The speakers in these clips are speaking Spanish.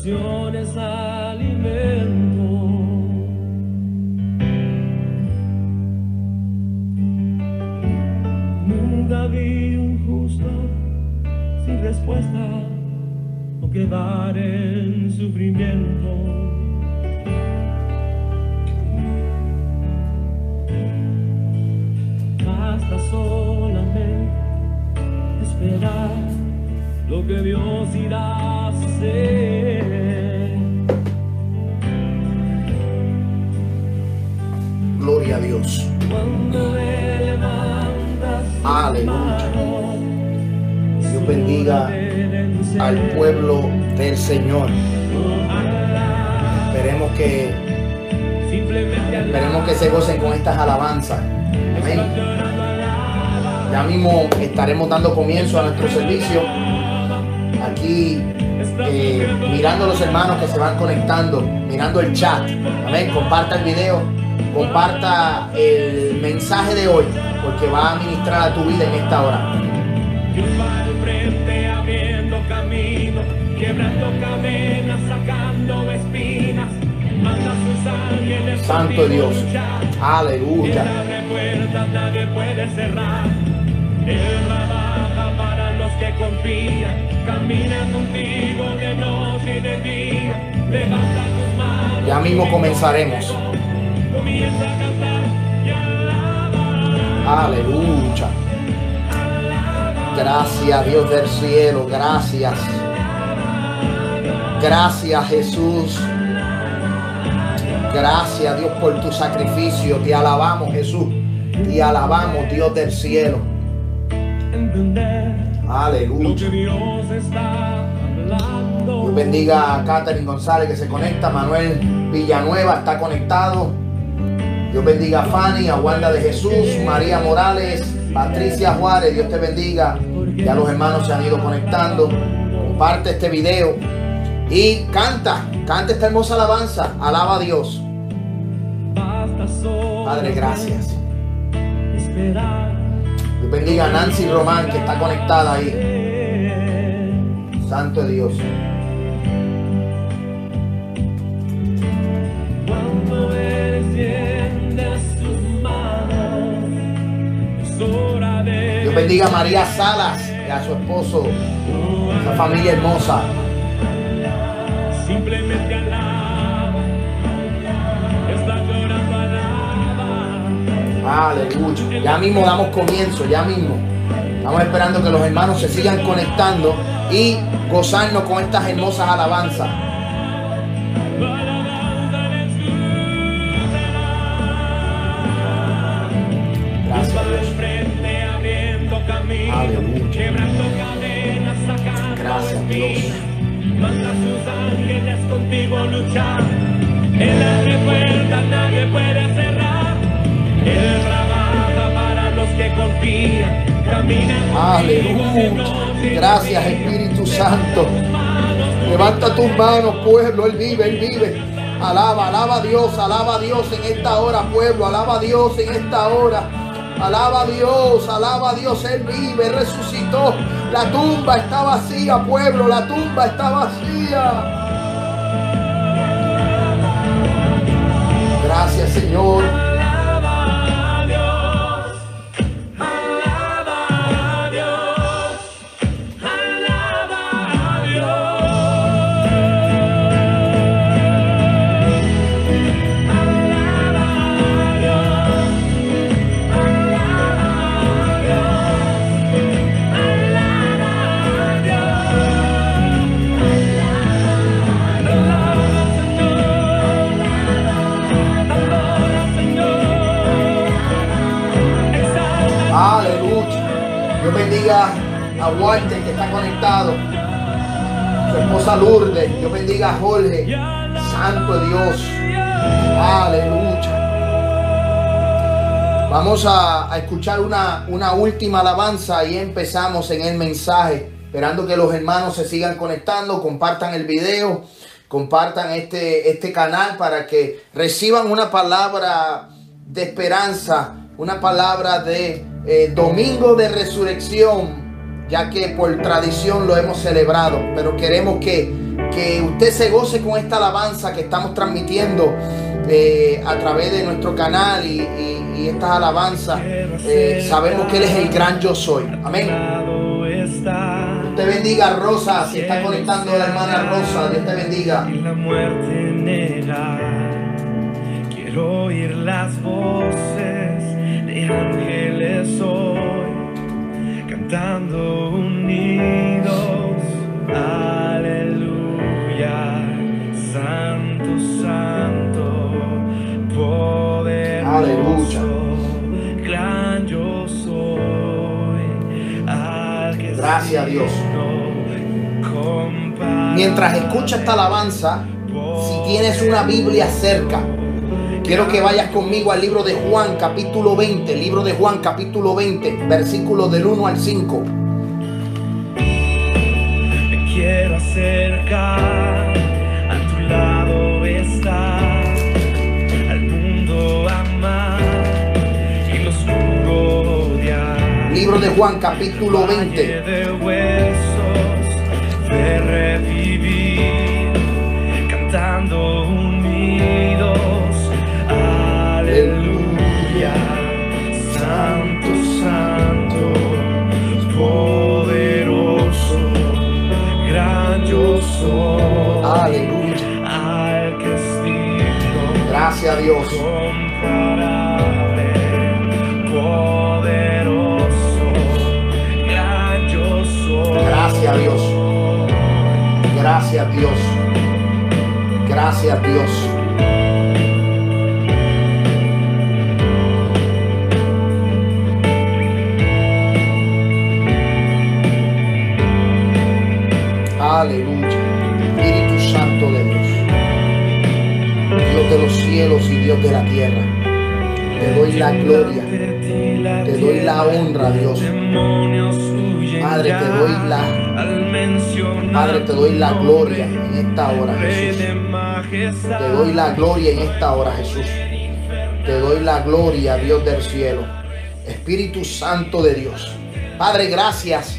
oración dando comienzo a nuestro servicio. Aquí eh, mirando a los hermanos que se van conectando, mirando el chat. Amén. Comparta el video, comparta el mensaje de hoy, porque va a ministrar a tu vida en esta hora. Abriendo camino, Santo Dios. Aleluya. Que confían. Camina contigo de noche y de día. Levanta tus manos. Ya mismo comenzaremos. Comienza a cantar y alaba. Aleluya. Gracias Dios del cielo, gracias. Gracias Jesús. Gracias Dios por tu sacrificio. Te alabamos Jesús. Te alabamos Dios del cielo. Aleluya. Dios está hablando. Dios bendiga a Catherine González que se conecta. Manuel Villanueva está conectado. Dios bendiga a Fanny, a Wanda de Jesús, María Morales, Patricia Juárez. Dios te bendiga. Ya los hermanos se han ido conectando. Comparte este video y canta. Canta esta hermosa alabanza. Alaba a Dios. Padre, gracias. Esperar. Bendiga a Nancy Román que está conectada ahí. Santo Dios. Dios bendiga a María Salas y a su esposo, esa familia hermosa. Aleluya. Ya mismo damos comienzo, ya mismo. Estamos esperando que los hermanos se sigan conectando y gozarnos con estas hermosas alabanzas. Gracias Aleluya. Gracias, Dios. Manda sus ángeles contigo luchar. Él abre puertas, nadie puede cerrar. Aleluya. Gracias. Espíritu Santo. Levanta tus manos, pueblo. Él vive, Él vive. Alaba, alaba a Dios, alaba a Dios en esta hora, pueblo. Alaba a Dios en esta hora. Alaba a Dios, alaba a Dios. Él vive, resucitó. La tumba está vacía, pueblo. La tumba está vacía. Gracias, Señor. Walter que está conectado. Su esposa Lourdes. Dios bendiga a Jorge. Santo Dios. Aleluya. Vamos a, a escuchar una, una última alabanza y empezamos en el mensaje. Esperando que los hermanos se sigan conectando, compartan el video, compartan este, este canal para que reciban una palabra de esperanza, una palabra de eh, domingo de resurrección, ya que por tradición lo hemos celebrado, pero queremos que, que usted se goce con esta alabanza que estamos transmitiendo eh, a través de nuestro canal y, y, estas alabanzas. Eh, sabemos que Él es el gran yo soy. Amén. te bendiga Rosa, si está conectando la hermana Rosa, Dios te bendiga. la muerte quiero oír las voces de ángeles hoy, cantando unidos. Aleluya, Santo, Santo, poderoso, Aleluya. gran yo soy. Gracias a Dios. Mientras escucha esta alabanza, si tienes una Biblia cerca, quiero que vayas conmigo al libro de Juan capítulo 20, libro de Juan capítulo 20, versículos del 1 al 5 quiero acercar, a tu lado estar, al mundo amar y los odiar. Libro de Juan, capítulo 20. De huesos, de revivir, cantando unidos, Gracias a Dios. Gracias a Dios. Gracias a Dios. Aleluya. Espíritu Santo de Dios. De los cielos y Dios de la tierra. Te doy la gloria. Te doy la honra, Dios. Padre, te doy la Padre, te doy la gloria en esta hora, Jesús. Te doy la gloria en esta hora, Jesús. Te doy la gloria, Dios del cielo. Espíritu Santo de Dios. Padre, gracias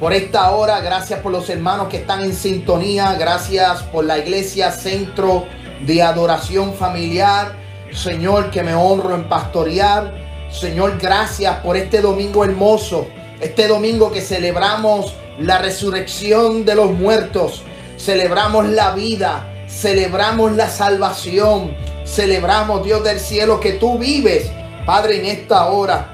por esta hora. Gracias por los hermanos que están en sintonía. Gracias por la iglesia Centro de Adoración Familiar. Señor, que me honro en pastorear. Señor, gracias por este domingo hermoso. Este domingo que celebramos la resurrección de los muertos. Celebramos la vida. Celebramos la salvación. Celebramos, Dios del cielo, que tú vives. Padre, en esta hora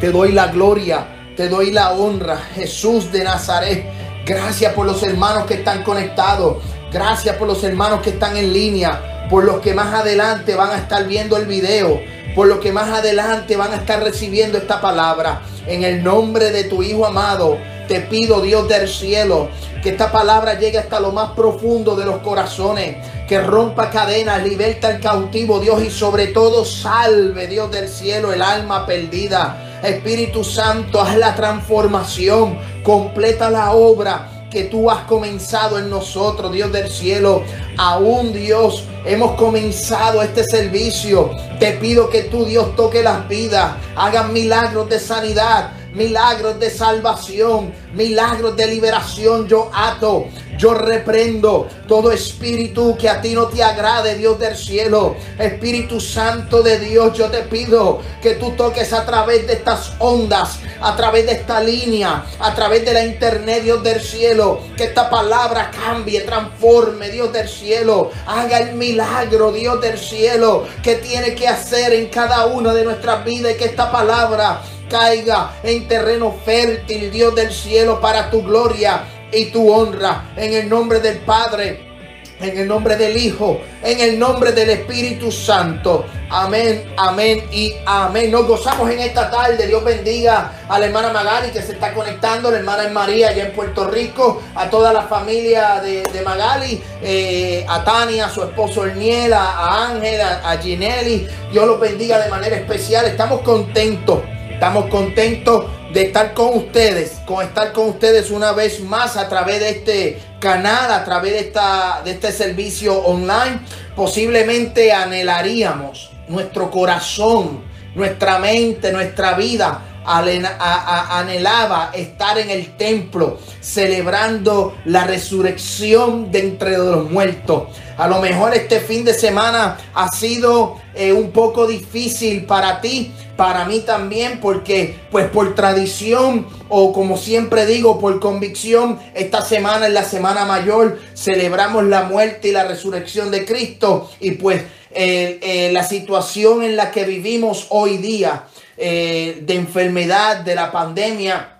te doy la gloria te doy la honra, Jesús de Nazaret. Gracias por los hermanos que están conectados. Gracias por los hermanos que están en línea. Por los que más adelante van a estar viendo el video. Por los que más adelante van a estar recibiendo esta palabra. En el nombre de tu Hijo amado. Te pido, Dios del cielo, que esta palabra llegue hasta lo más profundo de los corazones, que rompa cadenas, liberta al cautivo, Dios, y sobre todo salve, Dios del cielo, el alma perdida. Espíritu Santo, haz la transformación, completa la obra que tú has comenzado en nosotros, Dios del cielo. Aún Dios, hemos comenzado este servicio. Te pido que tú, Dios, toque las vidas, hagan milagros de sanidad, milagros de salvación, milagros de liberación. Yo ato, yo reprendo todo espíritu que a ti no te agrade, Dios del cielo. Espíritu Santo de Dios, yo te pido que tú toques a través de estas ondas, a través de esta línea, a través de la internet, Dios del cielo. Que esta palabra cambie, transforme, Dios del cielo. Haga el milagro, Dios del cielo, que tiene que hacer en cada una de nuestras vidas y que esta palabra caiga en terreno fértil, Dios del cielo, para tu gloria y tu honra. En el nombre del Padre, en el nombre del Hijo, en el nombre del Espíritu Santo. Amén, amén y amén. Nos gozamos en esta tarde. Dios bendiga a la hermana Magali que se está conectando, la hermana María allá en Puerto Rico, a toda la familia de, Magali, eh, a Tania, a su esposo Erniel, a Ángel, a, a Ginelli. Dios los bendiga de manera especial. Estamos contentos Estamos contentos de estar con ustedes, con estar con ustedes una vez más a través de este canal, a través de, esta, de este servicio online. Posiblemente anhelaríamos nuestro corazón, nuestra mente, nuestra vida anhelaba estar en el templo celebrando la resurrección de entre los muertos. A lo mejor este fin de semana ha sido eh, un poco difícil para ti, para mí también, porque pues por tradición o como siempre digo, por convicción, esta semana es la semana mayor, celebramos la muerte y la resurrección de Cristo y pues eh, eh, la situación en la que vivimos hoy día eh, de enfermedad, de la pandemia,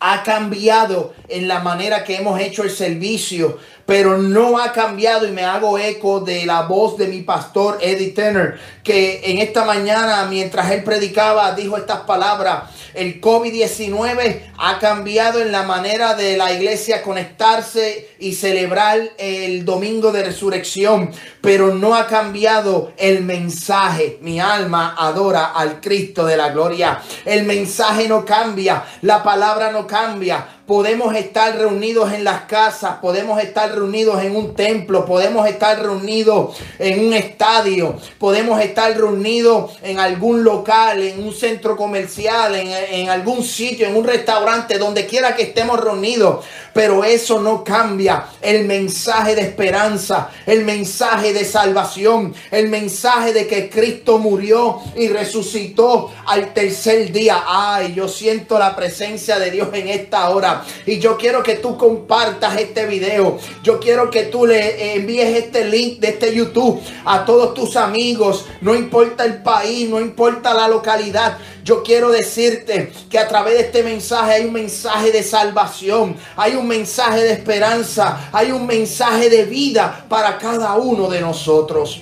ha cambiado en la manera que hemos hecho el servicio, pero no ha cambiado y me hago eco de la voz de mi pastor Eddie Turner, que en esta mañana mientras él predicaba dijo estas palabras, el COVID-19 ha cambiado en la manera de la iglesia conectarse y celebrar el domingo de resurrección, pero no ha cambiado el mensaje. Mi alma adora al Cristo de la gloria. El mensaje no cambia, la palabra no cambia, podemos estar reunidos en las casas, podemos estar reunidos en un templo, podemos estar reunidos en un estadio, podemos estar reunidos en algún local, en un centro comercial, en, algún sitio, en un restaurante, donde quiera que estemos reunidos. Pero eso no cambia el mensaje de esperanza, el mensaje de salvación, el mensaje de que Cristo murió y resucitó al tercer día. Ay, yo siento la presencia de Dios en esta hora. Y yo quiero que tú compartas este video. Yo quiero que tú le envíes este link de este YouTube a todos tus amigos. No importa el país, no importa la localidad. Yo quiero decirte que a través de este mensaje hay un mensaje de salvación, hay mensaje de esperanza, hay un mensaje de vida para cada uno de nosotros.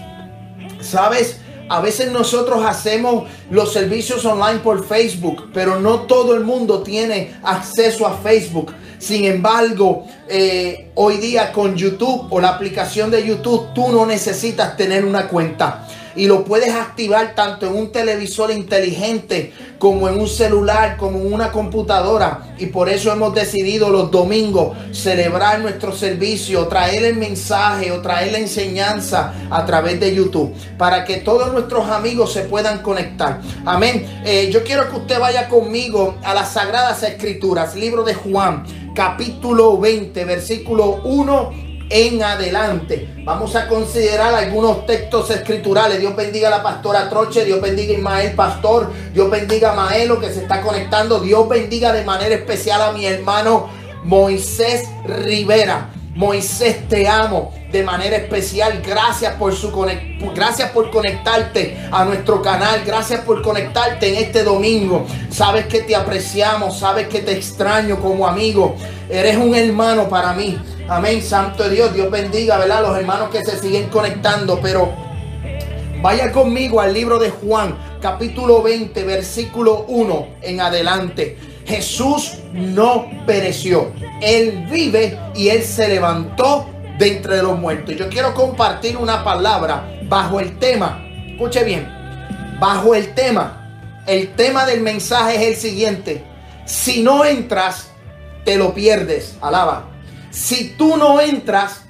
¿Sabes? A veces nosotros hacemos los servicios online por Facebook, pero no todo el mundo tiene acceso a Facebook. Sin embargo, eh, hoy día con YouTube o la aplicación de YouTube, tú no necesitas tener una cuenta y lo puedes activar tanto en un televisor inteligente como en un celular, como en una computadora. Y por eso hemos decidido los domingos celebrar nuestro servicio, traer el mensaje o traer la enseñanza a través de YouTube para que todos nuestros amigos se puedan conectar. Amén. Eh, yo quiero que usted vaya conmigo a las Sagradas Escrituras, libro de Juan, capítulo 20, versículo 1 en adelante. Vamos a considerar algunos textos escriturales. Dios bendiga a la pastora Troche, Dios bendiga a Ismael Pastor, Dios bendiga a Maelo que se está conectando, Dios bendiga de manera especial a mi hermano Moisés Rivera. Moisés, te amo de manera especial. Gracias por su gracias por conectarte a nuestro canal. Gracias por conectarte en este domingo. Sabes que te apreciamos, sabes que te extraño como amigo. Eres un hermano para mí. Amén, Santo Dios. Dios bendiga, ¿verdad? Los hermanos que se siguen conectando, pero vaya conmigo al libro de Juan, capítulo 20, versículo 1 en adelante. Jesús no pereció. Él vive y él se levantó de entre los muertos. Yo quiero compartir una palabra bajo el tema. Escuche bien. Bajo el tema. El tema del mensaje es el siguiente. Si no entras, te lo pierdes. Alaba. Si tú no entras,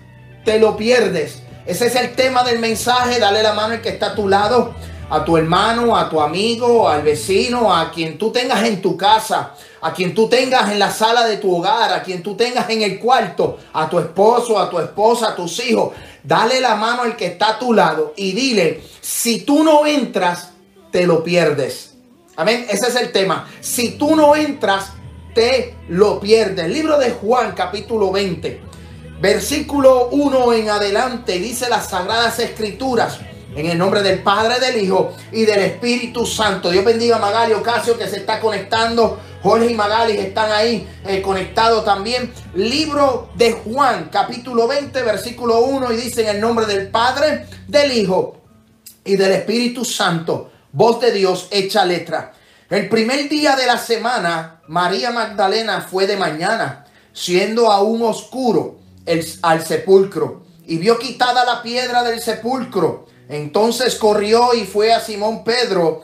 te lo pierdes. Ese es el tema del mensaje. Dale la mano al que está a tu lado, a tu hermano, a tu amigo, al vecino, a quien tú tengas en tu casa, a quien tú tengas en la sala de tu hogar, a quien tú tengas en el cuarto, a tu esposo, a tu esposa, a tus hijos. Dale la mano al que está a tu lado y dile, si tú no entras, te lo pierdes. Amén. Ese es el tema. Si tú no entras, te lo pierde. El libro de Juan capítulo 20, versículo 1 en adelante, dice las sagradas escrituras. En el nombre del Padre, del Hijo y del Espíritu Santo. Dios bendiga a Magali Ocasio que se está conectando. Jorge y Magali están ahí eh, conectados también. Libro de Juan, capítulo 20, versículo 1. Y dice en el nombre del Padre, del Hijo y del Espíritu Santo. Voz de Dios hecha letra. El primer día de la semana, María Magdalena fue de mañana, siendo aún oscuro, al sepulcro, y vio quitada la piedra del sepulcro. Entonces corrió y fue a Simón Pedro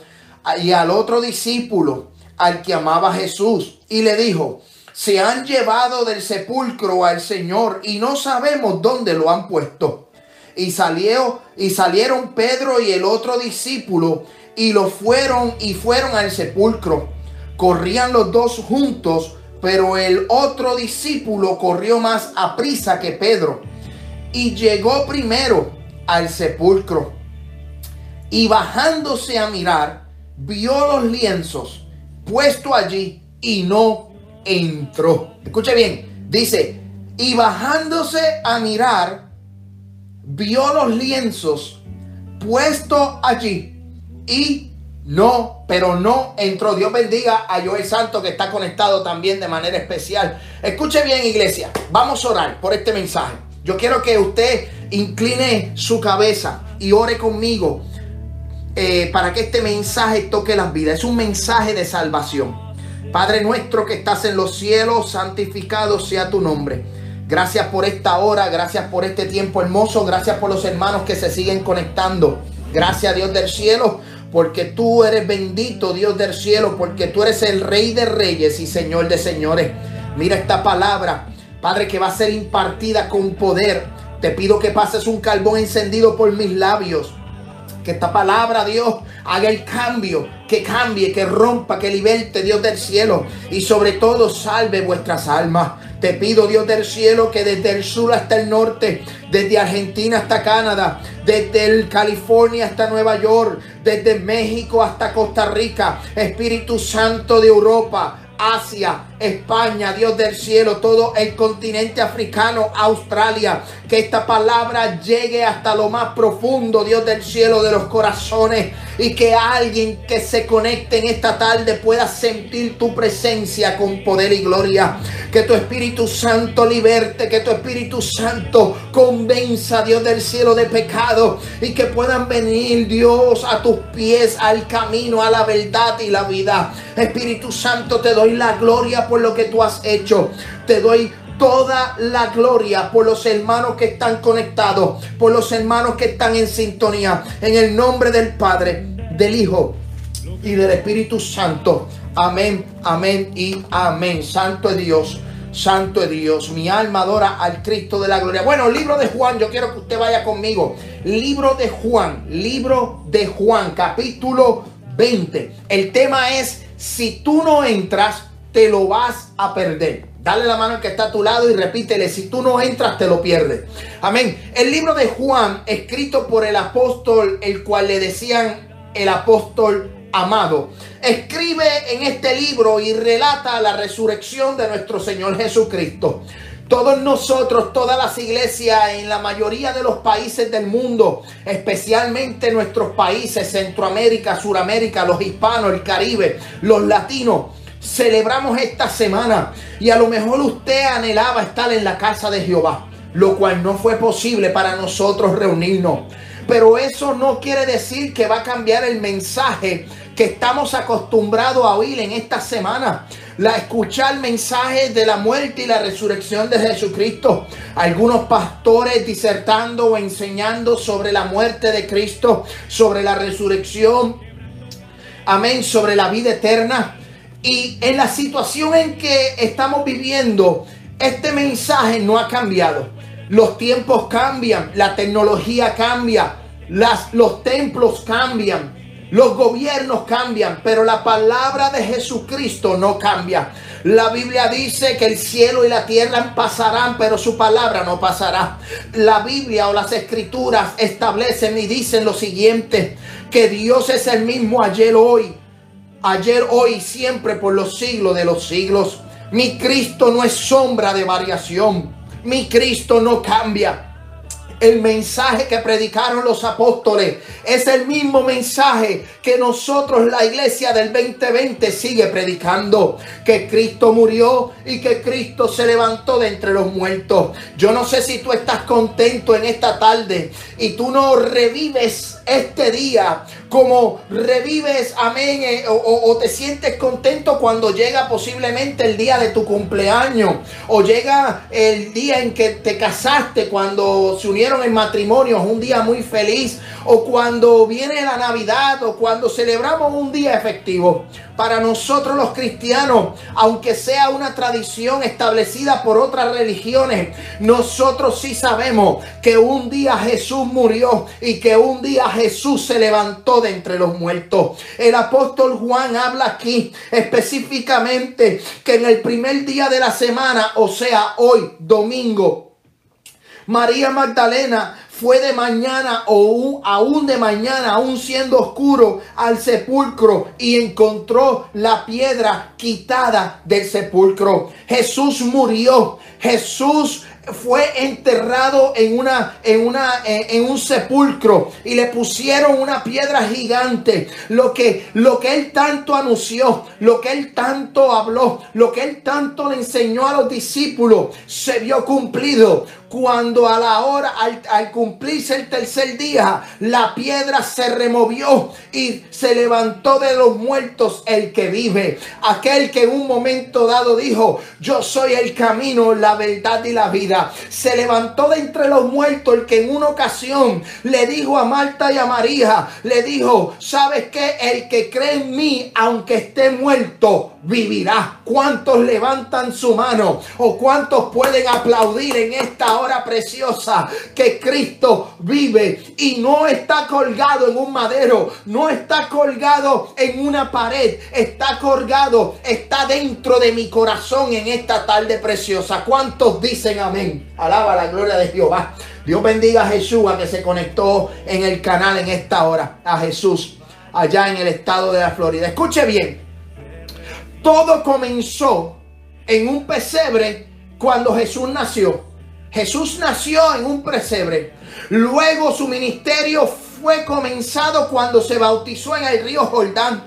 y al otro discípulo, al que amaba Jesús, y le dijo, se han llevado del sepulcro al Señor y no sabemos dónde lo han puesto. Y salió y salieron Pedro y el otro discípulo y lo fueron y fueron al sepulcro. Corrían los dos juntos, pero el otro discípulo corrió más a prisa que Pedro y llegó primero al sepulcro. Y bajándose a mirar, vio los lienzos puesto allí y no entró. Escuche bien, dice, y bajándose a mirar, vio los lienzos puesto allí y no, pero no entró. Dios bendiga a Joel Santo que está conectado también de manera especial. Escuche bien, iglesia. Vamos a orar por este mensaje. Yo quiero que usted incline su cabeza y ore conmigo eh, para que este mensaje toque las vidas. Es un mensaje de salvación. Padre nuestro que estás en los cielos, santificado sea tu nombre. Gracias por esta hora, gracias por este tiempo hermoso, gracias por los hermanos que se siguen conectando. Gracias Dios del cielo, porque tú eres bendito Dios del cielo, porque tú eres el rey de reyes y señor de señores. Mira esta palabra, Padre, que va a ser impartida con poder. Te pido que pases un carbón encendido por mis labios que esta palabra, Dios, haga el cambio, que cambie, que rompa, que liberte, Dios del cielo. Y sobre todo salve vuestras almas. Te pido, Dios del cielo, que desde el sur hasta el norte, desde Argentina hasta Canadá, desde California hasta Nueva York, desde México hasta Costa Rica, Espíritu Santo de Europa, Asia, España, Dios del cielo, todo el continente africano, Australia. Que esta palabra llegue hasta lo más profundo, Dios del cielo, de los corazones. Y que alguien que se conecte en esta tarde pueda sentir tu presencia con poder y gloria. Que tu Espíritu Santo liberte, que tu Espíritu Santo convenza, Dios del cielo, de pecado. Y que puedan venir, Dios, a tus pies, al camino, a la verdad y la vida. Espíritu Santo, te doy la gloria por lo que tú has hecho. Te doy toda la gloria por los hermanos que están conectados, por los hermanos que están en sintonía. En el nombre del Padre, del Hijo y del Espíritu Santo. Amén, amén y amén. Santo es Dios. Santo es Dios, mi alma adora al Cristo de la gloria. Bueno, libro de Juan, yo quiero que usted vaya conmigo. Libro de Juan, libro de Juan, capítulo 20. El tema es, si tú no entras, te lo vas a perder. Dale la mano al que está a tu lado y repítele, si tú no entras, te lo pierdes. Amén. El libro de Juan, escrito por el apóstol, el cual le decían el apóstol amado, escribe en este libro y relata la resurrección de nuestro Señor Jesucristo. Todos nosotros, todas las iglesias en la mayoría de los países del mundo, especialmente nuestros países, Centroamérica, Suramérica, los hispanos, el Caribe, los latinos, celebramos esta semana y a lo mejor usted anhelaba estar en la casa de Jehová, lo cual no fue posible para nosotros reunirnos. Pero eso no quiere decir que va a cambiar el mensaje que estamos acostumbrados a oír en esta semana. La escuchar mensajes de la muerte y la resurrección de Jesucristo. Algunos pastores disertando o enseñando sobre la muerte de Cristo, sobre la resurrección. Amén, sobre la vida eterna. Y en la situación en que estamos viviendo, este mensaje no ha cambiado. Los tiempos cambian, la tecnología cambia, las, los templos cambian, los gobiernos cambian, pero la palabra de Jesucristo no cambia. La Biblia dice que el cielo y la tierra pasarán, pero su palabra no pasará. La Biblia o las escrituras establecen y dicen lo siguiente, que Dios es el mismo ayer, hoy ayer, hoy y siempre por los siglos de los siglos. Mi Cristo no es sombra de variación. Mi Cristo no cambia. El mensaje que predicaron los apóstoles es el mismo mensaje que nosotros, la iglesia del 2020, sigue predicando. Que Cristo murió y que Cristo se levantó de entre los muertos. Yo no sé si tú estás contento en esta tarde y tú no revives este día como revives, amén, eh, o, te sientes contento cuando llega posiblemente el día de tu cumpleaños, o llega el día en que te casaste, cuando se unieron en matrimonio, un día muy feliz, o cuando viene la Navidad, o cuando celebramos un día efectivo. Para nosotros los cristianos, aunque sea una tradición establecida por otras religiones, nosotros sí sabemos que un día Jesús murió y que un día Jesús se levantó entre los muertos. El apóstol Juan habla aquí específicamente que en el primer día de la semana, o sea, hoy, domingo, María Magdalena fue de mañana o aún de mañana, aún siendo oscuro, al sepulcro y encontró la piedra quitada del sepulcro. Jesús murió. Jesús fue enterrado en una en una en, un sepulcro y le pusieron una piedra gigante. Lo que lo que él tanto anunció lo que él tanto habló lo que él tanto le enseñó a los discípulos se vio cumplido cuando a la hora, al, cumplirse el tercer día, la piedra se removió y se levantó de los muertos el que vive. Aquel que en un momento dado dijo, yo soy el camino, la verdad y la vida. Se levantó de entre los muertos el que en una ocasión le dijo a Marta y a María, le dijo, ¿sabes qué? El que cree en mí, aunque esté muerto, vivirá. ¿Cuántos levantan su mano o cuántos pueden aplaudir en esta hora preciosa que Cristo vive y no está colgado en un madero, no está colgado en una pared, está colgado, está dentro de mi corazón en esta tarde preciosa. ¿Cuántos dicen amén? Alaba la gloria de Jehová. Dios bendiga a Jesús a que se conectó en el canal en esta hora, a Jesús allá en el estado de la Florida. Escuche bien, todo comenzó en un pesebre cuando Jesús nació. Jesús nació en un pesebre. Luego su ministerio fue comenzado cuando se bautizó en el río Jordán.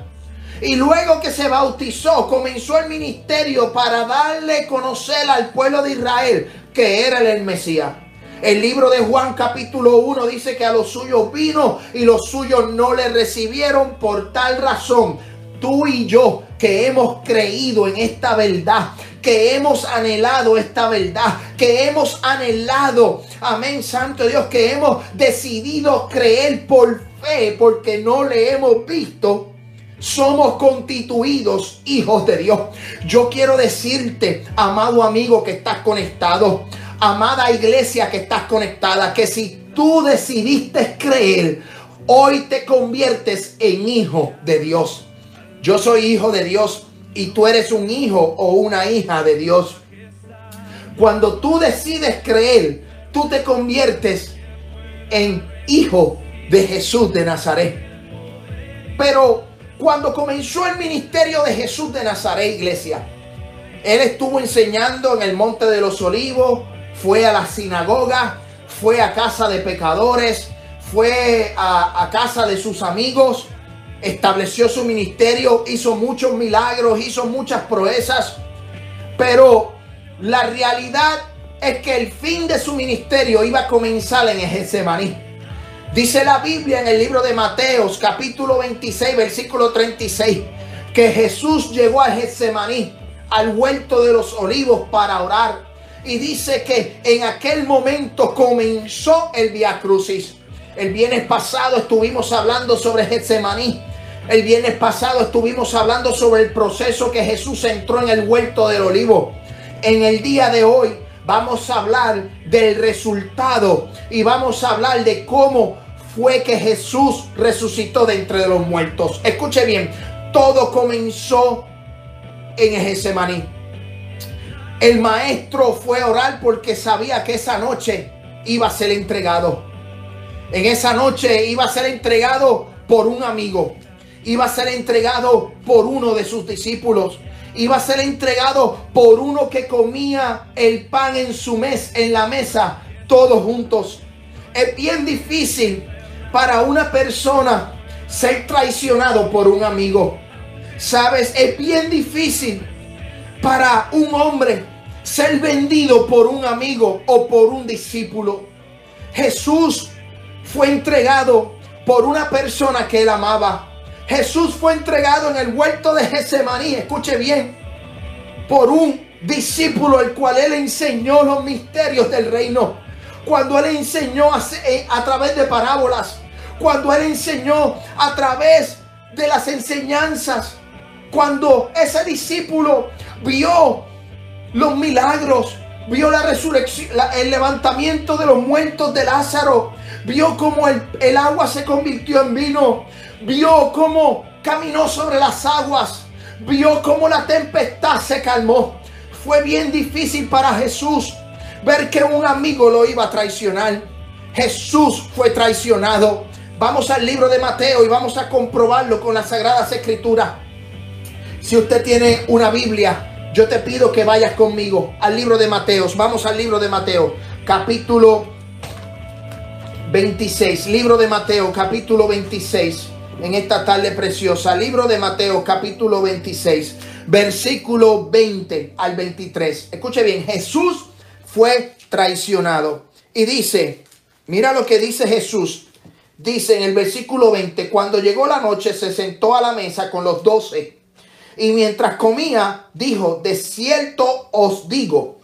Y luego que se bautizó, comenzó el ministerio para darle conocer al pueblo de Israel que era el Mesías. El libro de Juan capítulo 1 dice que a los suyos vino y los suyos no le recibieron por tal razón tú y yo que hemos creído en esta verdad, que hemos anhelado esta verdad, que hemos anhelado, amén, Santo Dios, que hemos decidido creer por fe porque no le hemos visto. Somos constituidos hijos de Dios. Yo quiero decirte, amado amigo que estás conectado, amada iglesia que estás conectada, que si tú decidiste creer, hoy te conviertes en hijo de Dios. Yo soy hijo de Dios y tú eres un hijo o una hija de Dios. Cuando tú decides creer, tú te conviertes en hijo de Jesús de Nazaret. Pero cuando comenzó el ministerio de Jesús de Nazaret, iglesia, él estuvo enseñando en el Monte de los Olivos, fue a la sinagoga, fue a casa de pecadores, fue a, a casa de sus amigos, estableció su ministerio, hizo muchos milagros, hizo muchas proezas, pero la realidad es que el fin de su ministerio iba a comenzar en Getsemaní. Dice la Biblia en el libro de Mateos, capítulo 26, versículo 36, que Jesús llegó a Getsemaní, al huerto de los olivos, para orar. Y dice que en aquel momento comenzó el Via Crucis. El viernes pasado estuvimos hablando sobre Getsemaní. El viernes pasado estuvimos hablando sobre el proceso que Jesús entró en el huerto del olivo. En el día de hoy vamos a hablar del resultado y vamos a hablar de cómo fue que Jesús resucitó de entre los muertos. Escuche bien, todo comenzó en Getsemaní. El maestro fue a orar porque sabía que esa noche iba a ser entregado. En esa noche iba a ser entregado por un amigo iba a ser entregado por uno de sus discípulos. Iba a ser entregado por uno que comía el pan en su mes, en la mesa, todos juntos. Es bien difícil para una persona ser traicionado por un amigo. Sabes, es bien difícil para un hombre ser vendido por un amigo o por un discípulo. Jesús fue entregado por una persona que él amaba. Jesús fue entregado en el huerto de Getsemaní, escuche bien, por un discípulo el cual él enseñó los misterios del reino. Cuando él enseñó a, eh, a través de parábolas, cuando él enseñó a través de las enseñanzas, cuando ese discípulo vio los milagros, vio la resurrección, el levantamiento de los muertos de Lázaro, vio cómo el, el agua se convirtió en vino, vio cómo caminó sobre las aguas, vio cómo la tempestad se calmó. Fue bien difícil para Jesús ver que un amigo lo iba a traicionar. Jesús fue traicionado. Vamos al libro de Mateo y vamos a comprobarlo con las Sagradas Escrituras. Si usted tiene una Biblia, yo te pido que vayas conmigo al libro de Mateo. Vamos al libro de Mateo, capítulo 26. Libro de Mateo, capítulo 26. En esta tarde preciosa. Libro de Mateo, capítulo 26. Versículo 20 al 23. Escuche bien, Jesús fue traicionado. Y dice, mira lo que dice Jesús. Dice en el versículo 20, cuando llegó la noche se sentó a la mesa con los doce. Y mientras comía, dijo, de cierto os digo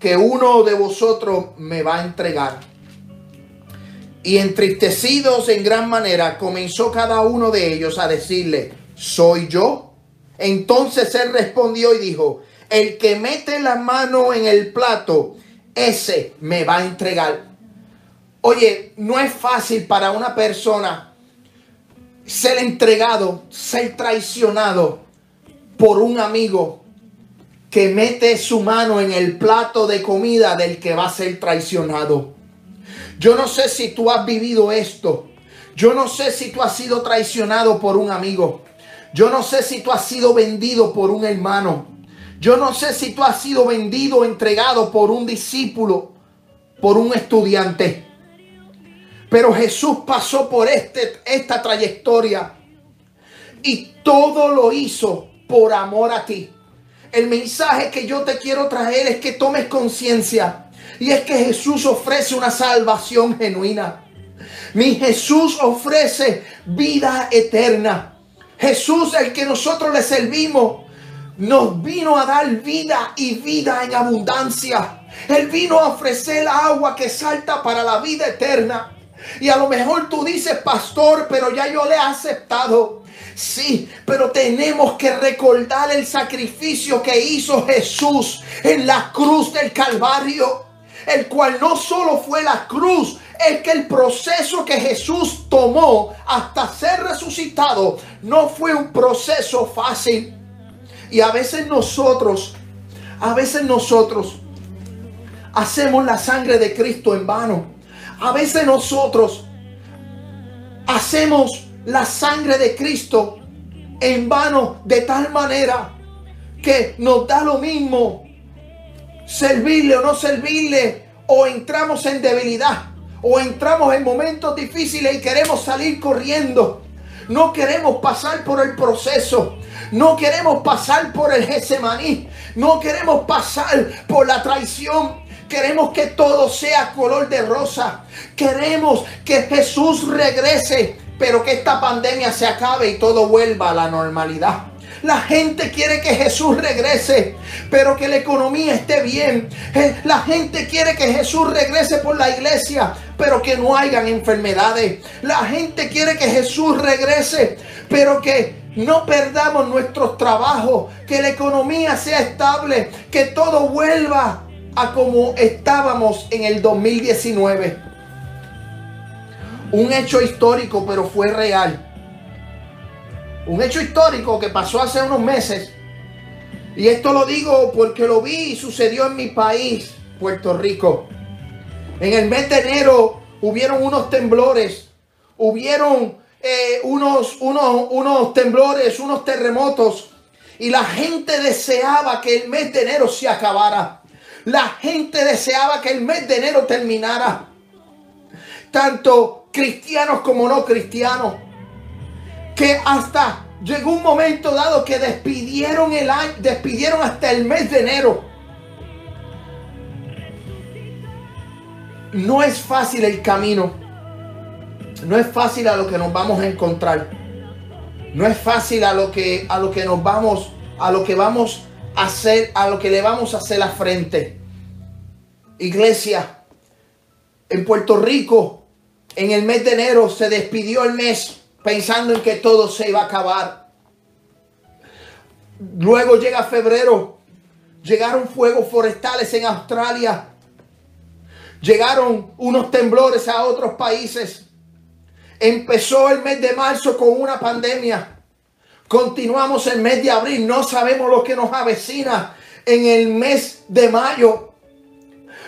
que uno de vosotros me va a entregar. Y entristecidos en gran manera, comenzó cada uno de ellos a decirle, ¿soy yo? Entonces él respondió y dijo, el que mete la mano en el plato, ese me va a entregar. Oye, no es fácil para una persona ser entregado, ser traicionado por un amigo que mete su mano en el plato de comida del que va a ser traicionado. Yo no sé si tú has vivido esto. Yo no sé si tú has sido traicionado por un amigo. Yo no sé si tú has sido vendido por un hermano. Yo no sé si tú has sido vendido, entregado por un discípulo, por un estudiante. Pero Jesús pasó por este, esta trayectoria y todo lo hizo por amor a ti. El mensaje que yo te quiero traer es que tomes conciencia y es que Jesús ofrece una salvación genuina. Mi Jesús ofrece vida eterna. Jesús, el que nosotros le servimos, nos vino a dar vida y vida en abundancia. Él vino a ofrecer agua que salta para la vida eterna. Y a lo mejor tú dices, pastor, pero ya yo le he aceptado. Sí, pero tenemos que recordar el sacrificio que hizo Jesús en la cruz del Calvario, el cual no solo fue la cruz, es que el proceso que Jesús tomó hasta ser resucitado no fue un proceso fácil. Y a veces nosotros, a veces nosotros hacemos la sangre de Cristo en vano. A veces nosotros hacemos la sangre de Cristo en vano de tal manera que nos da lo mismo servirle o no servirle o entramos en debilidad o entramos en momentos difíciles y queremos salir corriendo. No queremos pasar por el proceso. No queremos pasar por el Getsemaní. No queremos pasar por la traición. Queremos que todo sea color de rosa. Queremos que Jesús regrese, pero que esta pandemia se acabe y todo vuelva a la normalidad. La gente quiere que Jesús regrese, pero que la economía esté bien. La gente quiere que Jesús regrese por la iglesia, pero que no hayan enfermedades. La gente quiere que Jesús regrese, pero que no perdamos nuestros trabajos, que la economía sea estable, que todo vuelva a como estábamos en el 2019. Un hecho histórico, pero fue real. Un hecho histórico que pasó hace unos meses. Y esto lo digo porque lo vi y sucedió en mi país, Puerto Rico. En el mes de enero hubieron unos temblores, hubieron eh, unos, unos, unos temblores, unos terremotos. Y la gente deseaba que el mes de enero se acabara. La gente deseaba que el mes de enero terminara. Tanto cristianos como no cristianos. Que hasta llegó un momento dado que despidieron el año, despidieron hasta el mes de enero. No es fácil el camino. No es fácil a lo que nos vamos a encontrar. No es fácil a lo que a lo que nos vamos a lo que vamos a hacer, a lo que le vamos a hacer la frente. Iglesia, en Puerto Rico, en el mes de enero se despidió el mes pensando en que todo se iba a acabar. Luego llega febrero, llegaron fuegos forestales en Australia. Llegaron unos temblores a otros países. Empezó el mes de marzo con una pandemia. Continuamos el mes de abril. No sabemos lo que nos avecina en el mes de mayo.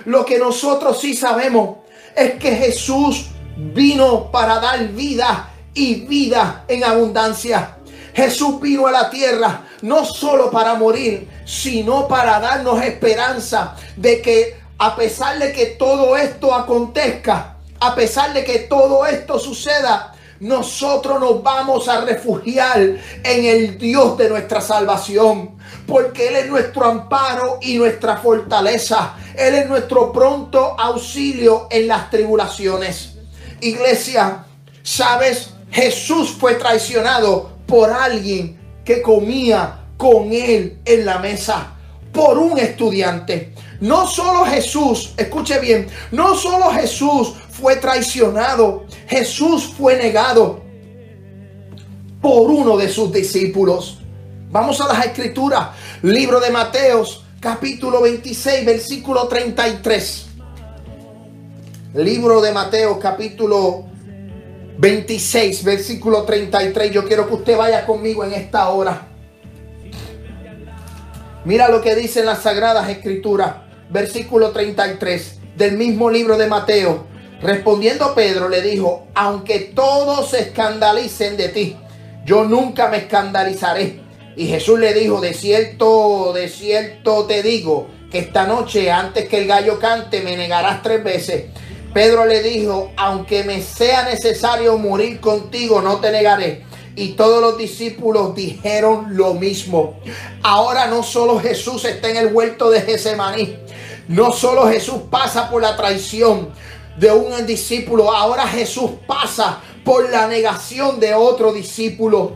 Lo que nosotros sí sabemos es que Jesús vino para dar vida y vida en abundancia. Jesús vino a la tierra no solo para morir, sino para darnos esperanza de que a pesar de que todo esto acontezca, a pesar de que todo esto suceda, nosotros nos vamos a refugiar en el Dios de nuestra salvación, porque Él es nuestro amparo y nuestra fortaleza. Él es nuestro pronto auxilio en las tribulaciones. Iglesia, ¿sabes? Jesús fue traicionado por alguien que comía con Él en la mesa, por un estudiante. No solo Jesús, escuche bien, no solo Jesús fue traicionado, Jesús fue negado por uno de sus discípulos. Vamos a las escrituras, libro de Mateos, capítulo 26, versículo 33. Libro de Mateo, capítulo 26, versículo 33. Yo quiero que usted vaya conmigo en esta hora. Mira lo que dice en las Sagradas Escrituras, versículo 33 del mismo libro de Mateo. Respondiendo Pedro le dijo, aunque todos se escandalicen de ti, yo nunca me escandalizaré. Y Jesús le dijo, de cierto, de cierto te digo, que esta noche antes que el gallo cante me negarás tres veces. Pedro le dijo, aunque me sea necesario morir contigo, no te negaré. Y todos los discípulos dijeron lo mismo. Ahora no solo Jesús está en el huerto de Gesemaní, no solo Jesús pasa por la traición, de un discípulo. Ahora Jesús pasa por la negación de otro discípulo.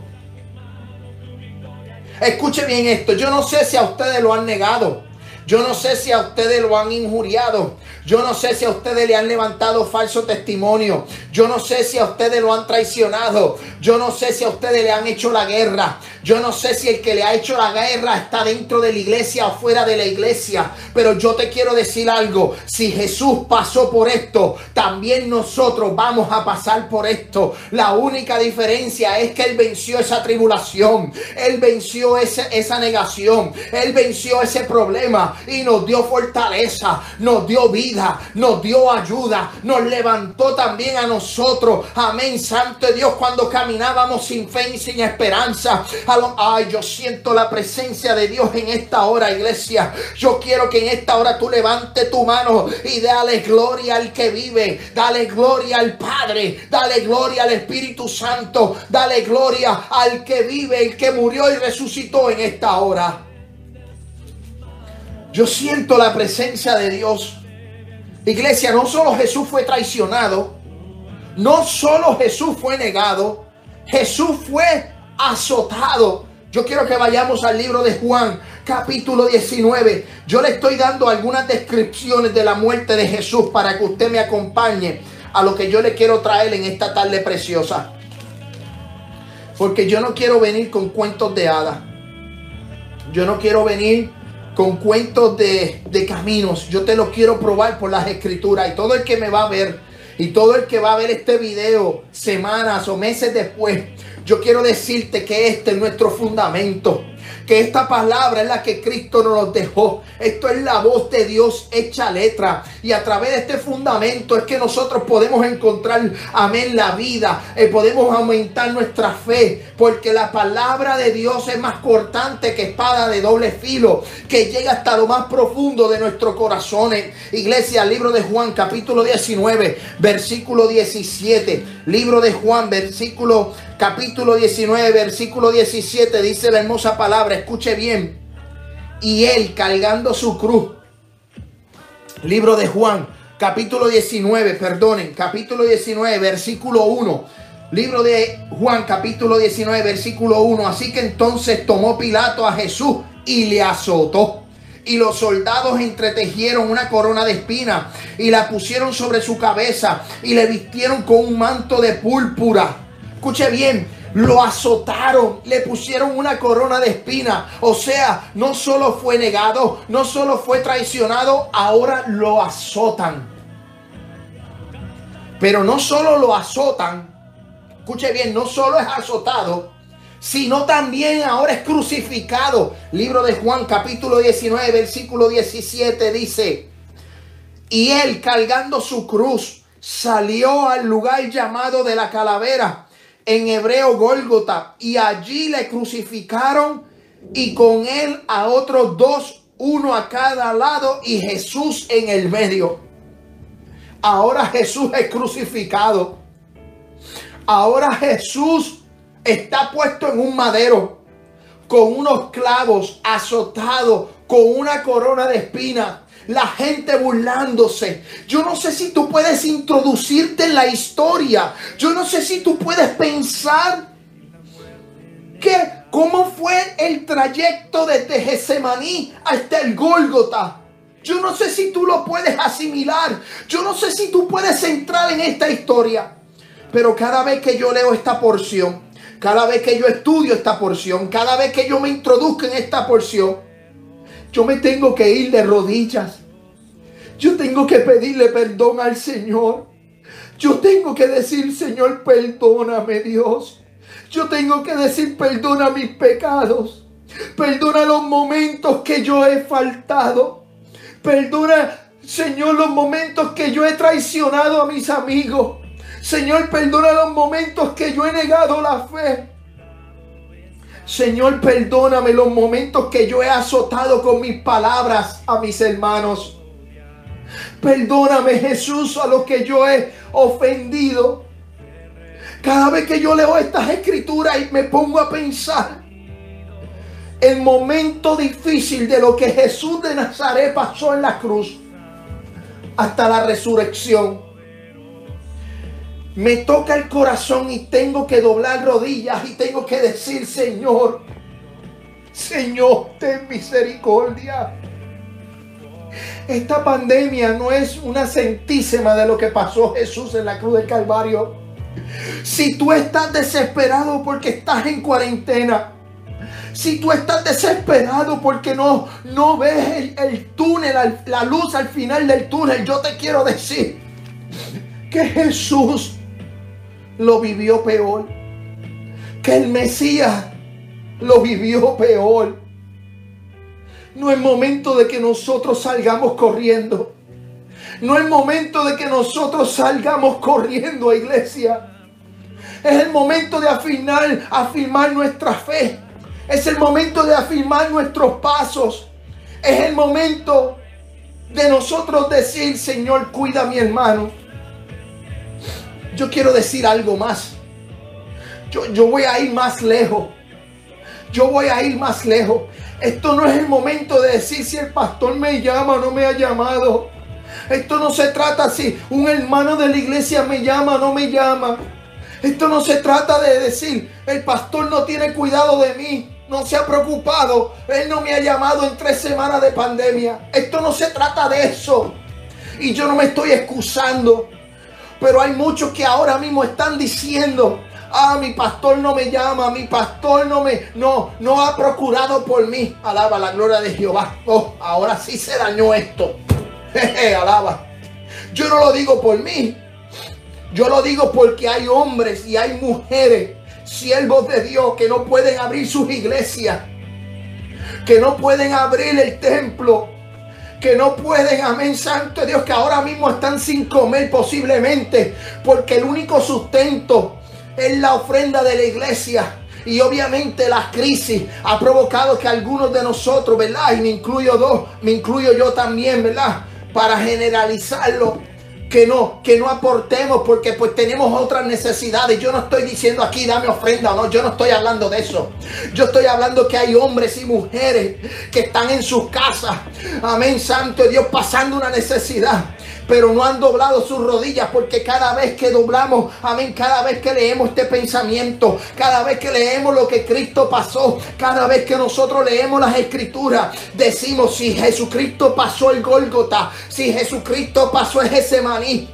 Escuche bien esto. Yo no sé si a ustedes lo han negado. Yo no sé si a ustedes lo han injuriado. Yo no sé si a ustedes le han levantado falso testimonio. Yo no sé si a ustedes lo han traicionado. Yo no sé si a ustedes le han hecho la guerra. Yo no sé si el que le ha hecho la guerra está dentro de la iglesia o fuera de la iglesia. Pero yo te quiero decir algo. Si Jesús pasó por esto, también nosotros vamos a pasar por esto. La única diferencia es que Él venció esa tribulación. Él venció esa negación. Él venció ese problema y nos dio fortaleza. Nos dio vida. Nos dio ayuda. Nos levantó también a nosotros. Amén. Santo Dios cuando caminábamos sin fe y sin esperanza. Ay, yo siento la presencia de Dios en esta hora, iglesia. Yo quiero que en esta hora tú levantes tu mano y dale gloria al que vive. Dale gloria al Padre. Dale gloria al Espíritu Santo. Dale gloria al que vive, el que murió y resucitó en esta hora. Yo siento la presencia de Dios. Iglesia, no solo Jesús fue traicionado, no solo Jesús fue negado, Jesús fue azotado. Yo quiero que vayamos al libro de Juan, capítulo 19. Yo le estoy dando algunas descripciones de la muerte de Jesús para que usted me acompañe a lo que yo le quiero traer en esta tarde preciosa. Porque yo no quiero venir con cuentos de hadas. Yo no quiero venir con cuentos de, de caminos. Yo te lo quiero probar por las escrituras. Y todo el que me va a ver y todo el que va a ver este video semanas o meses después, yo quiero decirte que este es nuestro fundamento que esta palabra es la que Cristo nos dejó. Esto es la voz de Dios hecha letra. Y a través de este fundamento es que nosotros podemos encontrar, amén, la vida. Eh, podemos aumentar nuestra fe. Porque la palabra de Dios es más cortante que espada de doble filo. Que llega hasta lo más profundo de nuestros corazones. Iglesia, libro de Juan, capítulo 19, versículo 17. Libro de Juan, versículo capítulo 19, versículo 17, dice la hermosa palabra, escuche bien. Y él cargando su cruz. Libro de Juan, capítulo 19, perdonen, capítulo 19, versículo 1. Libro de Juan, capítulo 19, versículo 1. Así que entonces tomó Pilato a Jesús y le azotó. Y los soldados entretejieron una corona de espina y la pusieron sobre su cabeza y le vistieron con un manto de púrpura Escuche bien, lo azotaron, le pusieron una corona de espina. O sea, no solo fue negado, no solo fue traicionado, ahora lo azotan. Pero no solo lo azotan, escuche bien, no solo es azotado, sino también ahora es crucificado. Libro de Juan capítulo 19, versículo 17 dice, y él cargando su cruz salió al lugar llamado de la calavera, en hebreo Gólgota, y allí le crucificaron y con él a otros dos, uno a cada lado y Jesús en el medio. Ahora Jesús es crucificado. Ahora Jesús está puesto en un madero con unos clavos, azotado, con una corona de espinas. La gente burlándose. Yo no sé si tú puedes introducirte en la historia. Yo no sé si tú puedes pensar que cómo fue el trayecto desde Gesemaní hasta el Gólgota. Yo no sé si tú lo puedes asimilar. Yo no sé si tú puedes entrar en esta historia. Pero cada vez que yo leo esta porción, cada vez que yo estudio esta porción, cada vez que yo me introduzco en esta porción, yo me tengo que ir de rodillas. Yo tengo que pedirle perdón al Señor. Yo tengo que decir, Señor, perdóname Dios. Yo tengo que decir, perdona mis pecados. Perdona los momentos que yo he faltado. Perdona, Señor, los momentos que yo he traicionado a mis amigos. Señor, perdona los momentos que yo he negado la fe. Señor, perdóname los momentos que yo he azotado con mis palabras a mis hermanos. Perdóname, Jesús, a los que yo he ofendido. Cada vez que yo leo estas escrituras y me pongo a pensar el momento difícil de lo que Jesús de Nazaret pasó en la cruz hasta la resurrección me toca el corazón y tengo que doblar rodillas y tengo que decir, Señor, Señor, ten misericordia. Esta pandemia no es una centísima de lo que pasó Jesús en la cruz del Calvario. Si tú estás desesperado porque estás en cuarentena, si tú estás desesperado porque no, no ves el, túnel, la luz al final del túnel, yo te quiero decir que Jesús lo vivió peor. Que el Mesías lo vivió peor. No es momento de que nosotros salgamos corriendo. No es momento de que nosotros salgamos corriendo a iglesia. Es el momento de afirmar, afirmar nuestra fe. Es el momento de afirmar nuestros pasos. Es el momento de nosotros decir, Señor, cuida a mi hermano. Yo quiero decir algo más. Yo, yo voy a ir más lejos. Yo voy a ir más lejos. Esto no es el momento de decir si el pastor me llama o no me ha llamado. Esto no se trata si un hermano de la iglesia me llama o no me llama. Esto no se trata de decir, el pastor no tiene cuidado de mí, no se ha preocupado, él no me ha llamado en tres semanas de pandemia. Esto no se trata de eso. Y yo no me estoy excusando. Pero hay muchos que ahora mismo están diciendo, ah, mi pastor no me llama, mi pastor no me, no, no ha procurado por mí. Alaba la gloria de Jehová. Oh, ahora sí se dañó esto. Jeje, alaba. Yo no lo digo por mí. Yo lo digo porque hay hombres y hay mujeres, siervos de Dios, que no pueden abrir sus iglesias, que no pueden abrir el templo, que no pueden, amén, santo Dios, que ahora mismo están sin comer posiblemente, porque el único sustento es la ofrenda de la iglesia. Y obviamente la crisis ha provocado que algunos de nosotros, ¿verdad? Y me incluyo dos, me incluyo yo también, ¿verdad? Para generalizarlo, que no, que no aportemos porque pues tenemos otras necesidades. Yo no estoy diciendo aquí dame ofrenda o no, yo no estoy hablando de eso. Yo estoy hablando que hay hombres y mujeres que están en sus casas, amén, santo Dios, pasando una necesidad pero no han doblado sus rodillas porque cada vez que doblamos, amén, cada vez que leemos este pensamiento, cada vez que leemos lo que Cristo pasó, cada vez que nosotros leemos las escrituras, decimos si Jesucristo pasó el Gólgota, si Jesucristo pasó el Gesemaní,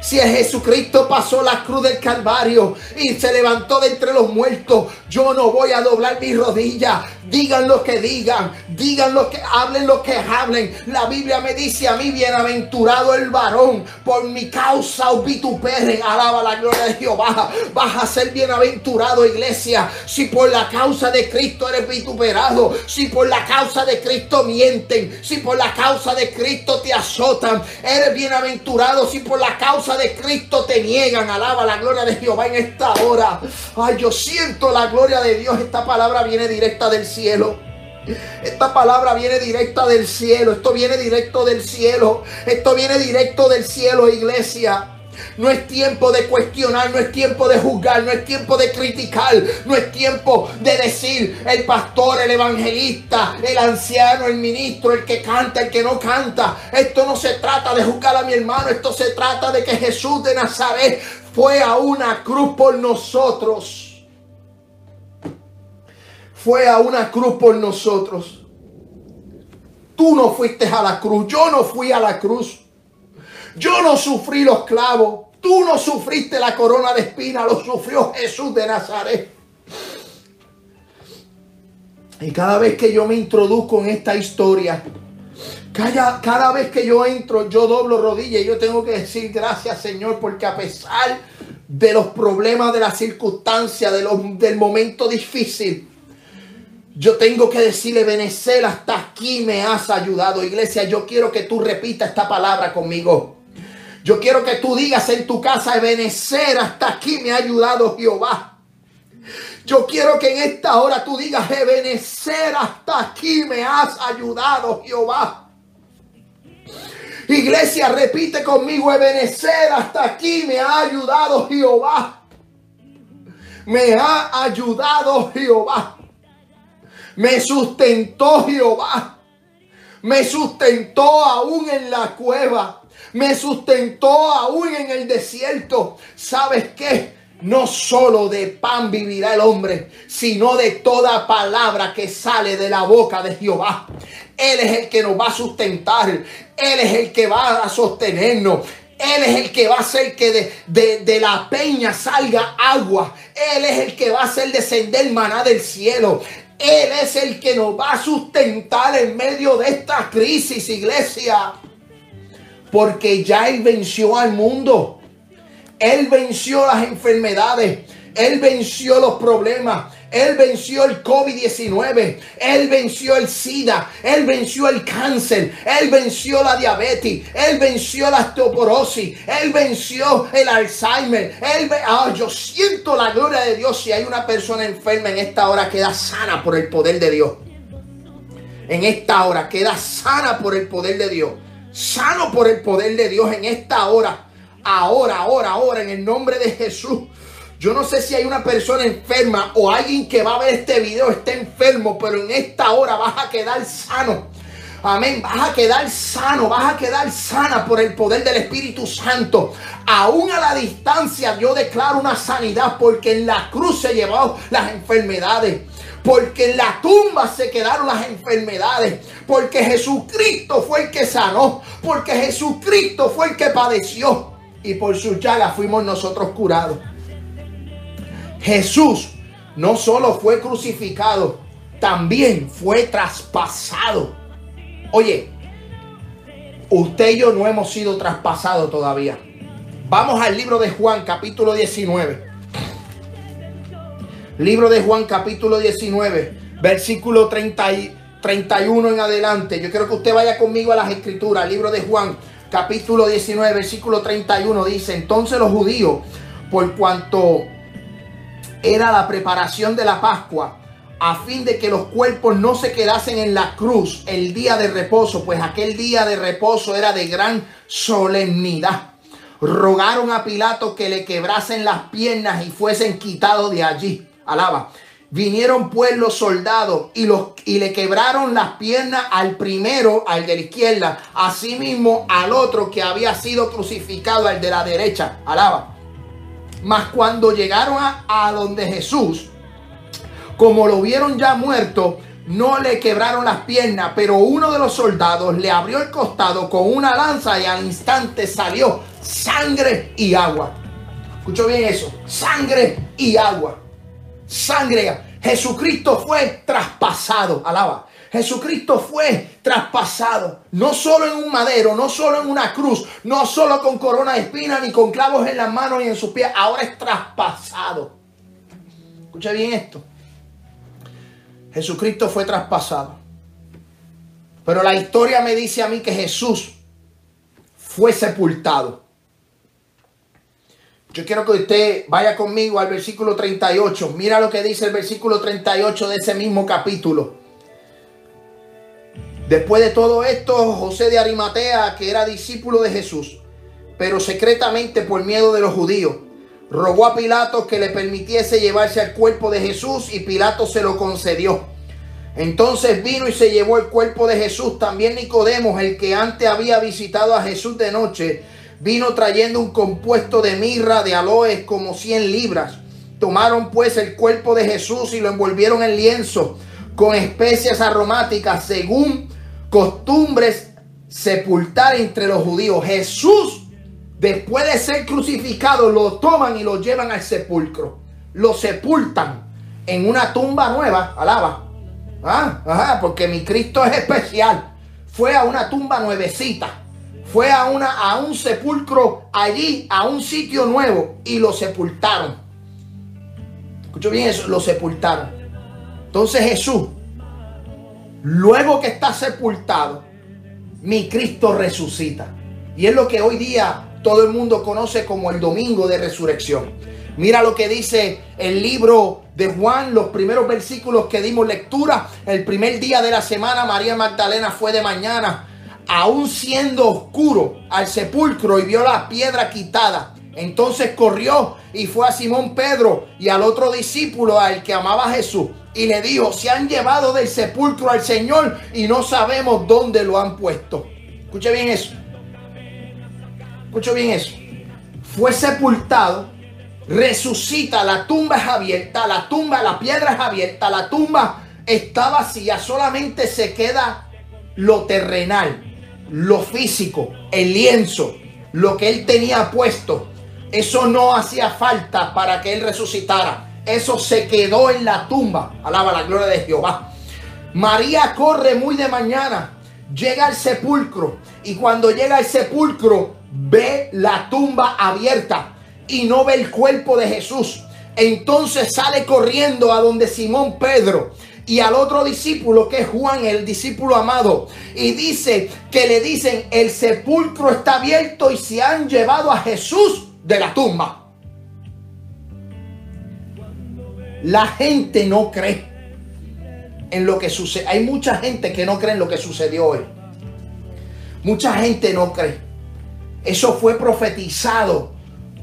Si Jesucristo pasó la cruz del Calvario y se levantó de entre los muertos, yo no voy a doblar mi rodilla. Digan lo que digan, digan lo que hablen lo que hablen. La Biblia me dice a mí, bienaventurado el varón, por mi causa os vituperen. Alaba la gloria de Jehová. Vas a ser bienaventurado, iglesia. Si por la causa de Cristo eres vituperado, si por la causa de Cristo mienten, si por la causa de Cristo te azotan, eres bienaventurado. Si por la causa de Cristo te niegan, alaba la gloria de Jehová en esta hora. Ay, yo siento la gloria de Dios. Esta palabra viene directa del cielo cielo. Esta palabra viene directa del cielo. Esto viene directo del cielo. Esto viene directo del cielo, iglesia. No es tiempo de cuestionar, no es tiempo de juzgar, no es tiempo de criticar, no es tiempo de decir el pastor, el evangelista, el anciano, el ministro, el que canta, el que no canta. Esto no se trata de juzgar a mi hermano, esto se trata de que Jesús de Nazaret fue a una cruz por nosotros fue a una cruz por nosotros. Tú no fuiste a la cruz, yo no fui a la cruz. Yo no sufrí los clavos, tú no sufriste la corona de espina, lo sufrió Jesús de Nazaret. Y cada vez que yo me introduzco en esta historia, cada, vez que yo entro, yo doblo rodillas y yo tengo que decir gracias Señor, porque a pesar de los problemas, de las circunstancias, del momento difícil, yo tengo que decirle, Benecer, hasta aquí me has ayudado. Iglesia, yo quiero que tú repitas esta palabra conmigo. Yo quiero que tú digas en tu casa, Benecer, hasta aquí me ha ayudado Jehová. Yo quiero que en esta hora tú digas, Benecer, hasta aquí me has ayudado Jehová. Iglesia, repite conmigo, Benecer, hasta aquí me ha ayudado Jehová. Me ha ayudado Jehová. Me sustentó Jehová. Me sustentó aún en la cueva. Me sustentó aún en el desierto. ¿Sabes qué? No solo de pan vivirá el hombre, sino de toda palabra que sale de la boca de Jehová. Él es el que nos va a sustentar. Él es el que va a sostenernos. Él es el que va a hacer que de, de, de, la peña salga agua. Él es el que va a hacer descender maná del cielo. Él es el que nos va a sustentar en medio de esta crisis, iglesia. Porque ya Él venció al mundo. Él venció las enfermedades. Él venció los problemas. Él venció el COVID-19. Él venció el SIDA. Él venció el cáncer. Él venció la diabetes. Él venció la osteoporosis. Él venció el Alzheimer. Él ah, yo siento la gloria de Dios. Si hay una persona enferma en esta hora, queda sana por el poder de Dios. En esta hora queda sana por el poder de Dios. Sano por el poder de Dios en esta hora. Ahora, ahora, ahora, en el nombre de Jesús. Yo no sé si hay una persona enferma o alguien que va a ver este video está enfermo, pero en esta hora vas a quedar sano. Amén. Vas a quedar sano, vas a quedar sana por el poder del Espíritu Santo. Aún a la distancia yo declaro una sanidad porque en la cruz se llevaron las enfermedades. Porque en la tumba se quedaron las enfermedades. Porque Jesucristo fue el que sanó. Porque Jesucristo fue el que padeció. Y por su llaga fuimos nosotros curados. Jesús no solo fue crucificado, también fue traspasado. Oye, usted y yo no hemos sido traspasados todavía. Vamos al libro de Juan capítulo 19. Libro de Juan capítulo 19, versículo 30 y 31 en adelante. Yo quiero que usted vaya conmigo a las escrituras. Libro de Juan capítulo 19, versículo 31 dice, entonces los judíos, por cuanto era la preparación de la Pascua a fin de que los cuerpos no se quedasen en la cruz el día de reposo, pues aquel día de reposo era de gran solemnidad. Rogaron a Pilato que le quebrasen las piernas y fuesen quitados de allí. Alaba. Vinieron pues los soldados y, los, y le quebraron las piernas al primero, al de la izquierda, asimismo al otro que había sido crucificado, al de la derecha. Alaba. Mas cuando llegaron a, donde Jesús, como lo vieron ya muerto, no le quebraron las piernas, pero uno de los soldados le abrió el costado con una lanza y al instante salió sangre y agua. Escucho bien eso, sangre y agua. Sangre. Jesucristo fue traspasado, alaba. Jesucristo fue traspasado, no solo en un madero, no solo en una cruz, no solo con corona de espinas, ni con clavos en las manos y en sus pies, ahora es traspasado. Escucha bien esto. Jesucristo fue traspasado. Pero la historia me dice a mí que Jesús fue sepultado. Yo quiero que usted vaya conmigo al versículo 38. Mira lo que dice el versículo 38 de ese mismo capítulo. Después de todo esto, José de Arimatea, que era discípulo de Jesús, pero secretamente por miedo de los judíos, rogó a Pilato que le permitiese llevarse al cuerpo de Jesús y Pilato se lo concedió. Entonces vino y se llevó el cuerpo de Jesús. También Nicodemos, el que antes había visitado a Jesús de noche, vino trayendo un compuesto de mirra, de aloes, como 100 libras. Tomaron pues el cuerpo de Jesús y lo envolvieron en lienzo con especias aromáticas, según costumbres sepultar entre los judíos. Jesús, después de ser crucificado, lo toman y lo llevan al sepulcro. Lo sepultan en una tumba nueva, alaba. Ah, ajá, porque mi Cristo es especial. Fue a una tumba nuevecita. Fue a, una, a un sepulcro allí, a un sitio nuevo, y lo sepultaron. Escucho bien eso, lo sepultaron. Entonces Jesús luego que está sepultado, mi Cristo resucita. Y es lo que hoy día todo el mundo conoce como el domingo de resurrección. Mira lo que dice el libro de Juan, los primeros versículos que dimos lectura. El primer día de la semana, María Magdalena fue de mañana, aún siendo oscuro, al sepulcro y vio la piedra quitada. Entonces corrió y fue a Simón Pedro y al otro discípulo, al que amaba a Jesús y le dijo, se han llevado del sepulcro al Señor y no sabemos dónde lo han puesto. Escuche bien eso. Escuche bien eso. Fue sepultado, resucita, la tumba es abierta, la tumba, la piedra es abierta, la tumba está vacía, solamente se queda lo terrenal, lo físico, el lienzo, lo que él tenía puesto. Eso no hacía falta para que él resucitara eso se quedó en la tumba. Alaba la gloria de Jehová. María corre muy de mañana, llega al sepulcro y cuando llega al sepulcro ve la tumba abierta y no ve el cuerpo de Jesús. Entonces sale corriendo a donde Simón Pedro y al otro discípulo que es Juan, el discípulo amado, y dice que le dicen, el sepulcro está abierto y se han llevado a Jesús de la tumba. La gente no cree en lo que sucede. Hay mucha gente que no cree en lo que sucedió hoy. Mucha gente no cree. Eso fue profetizado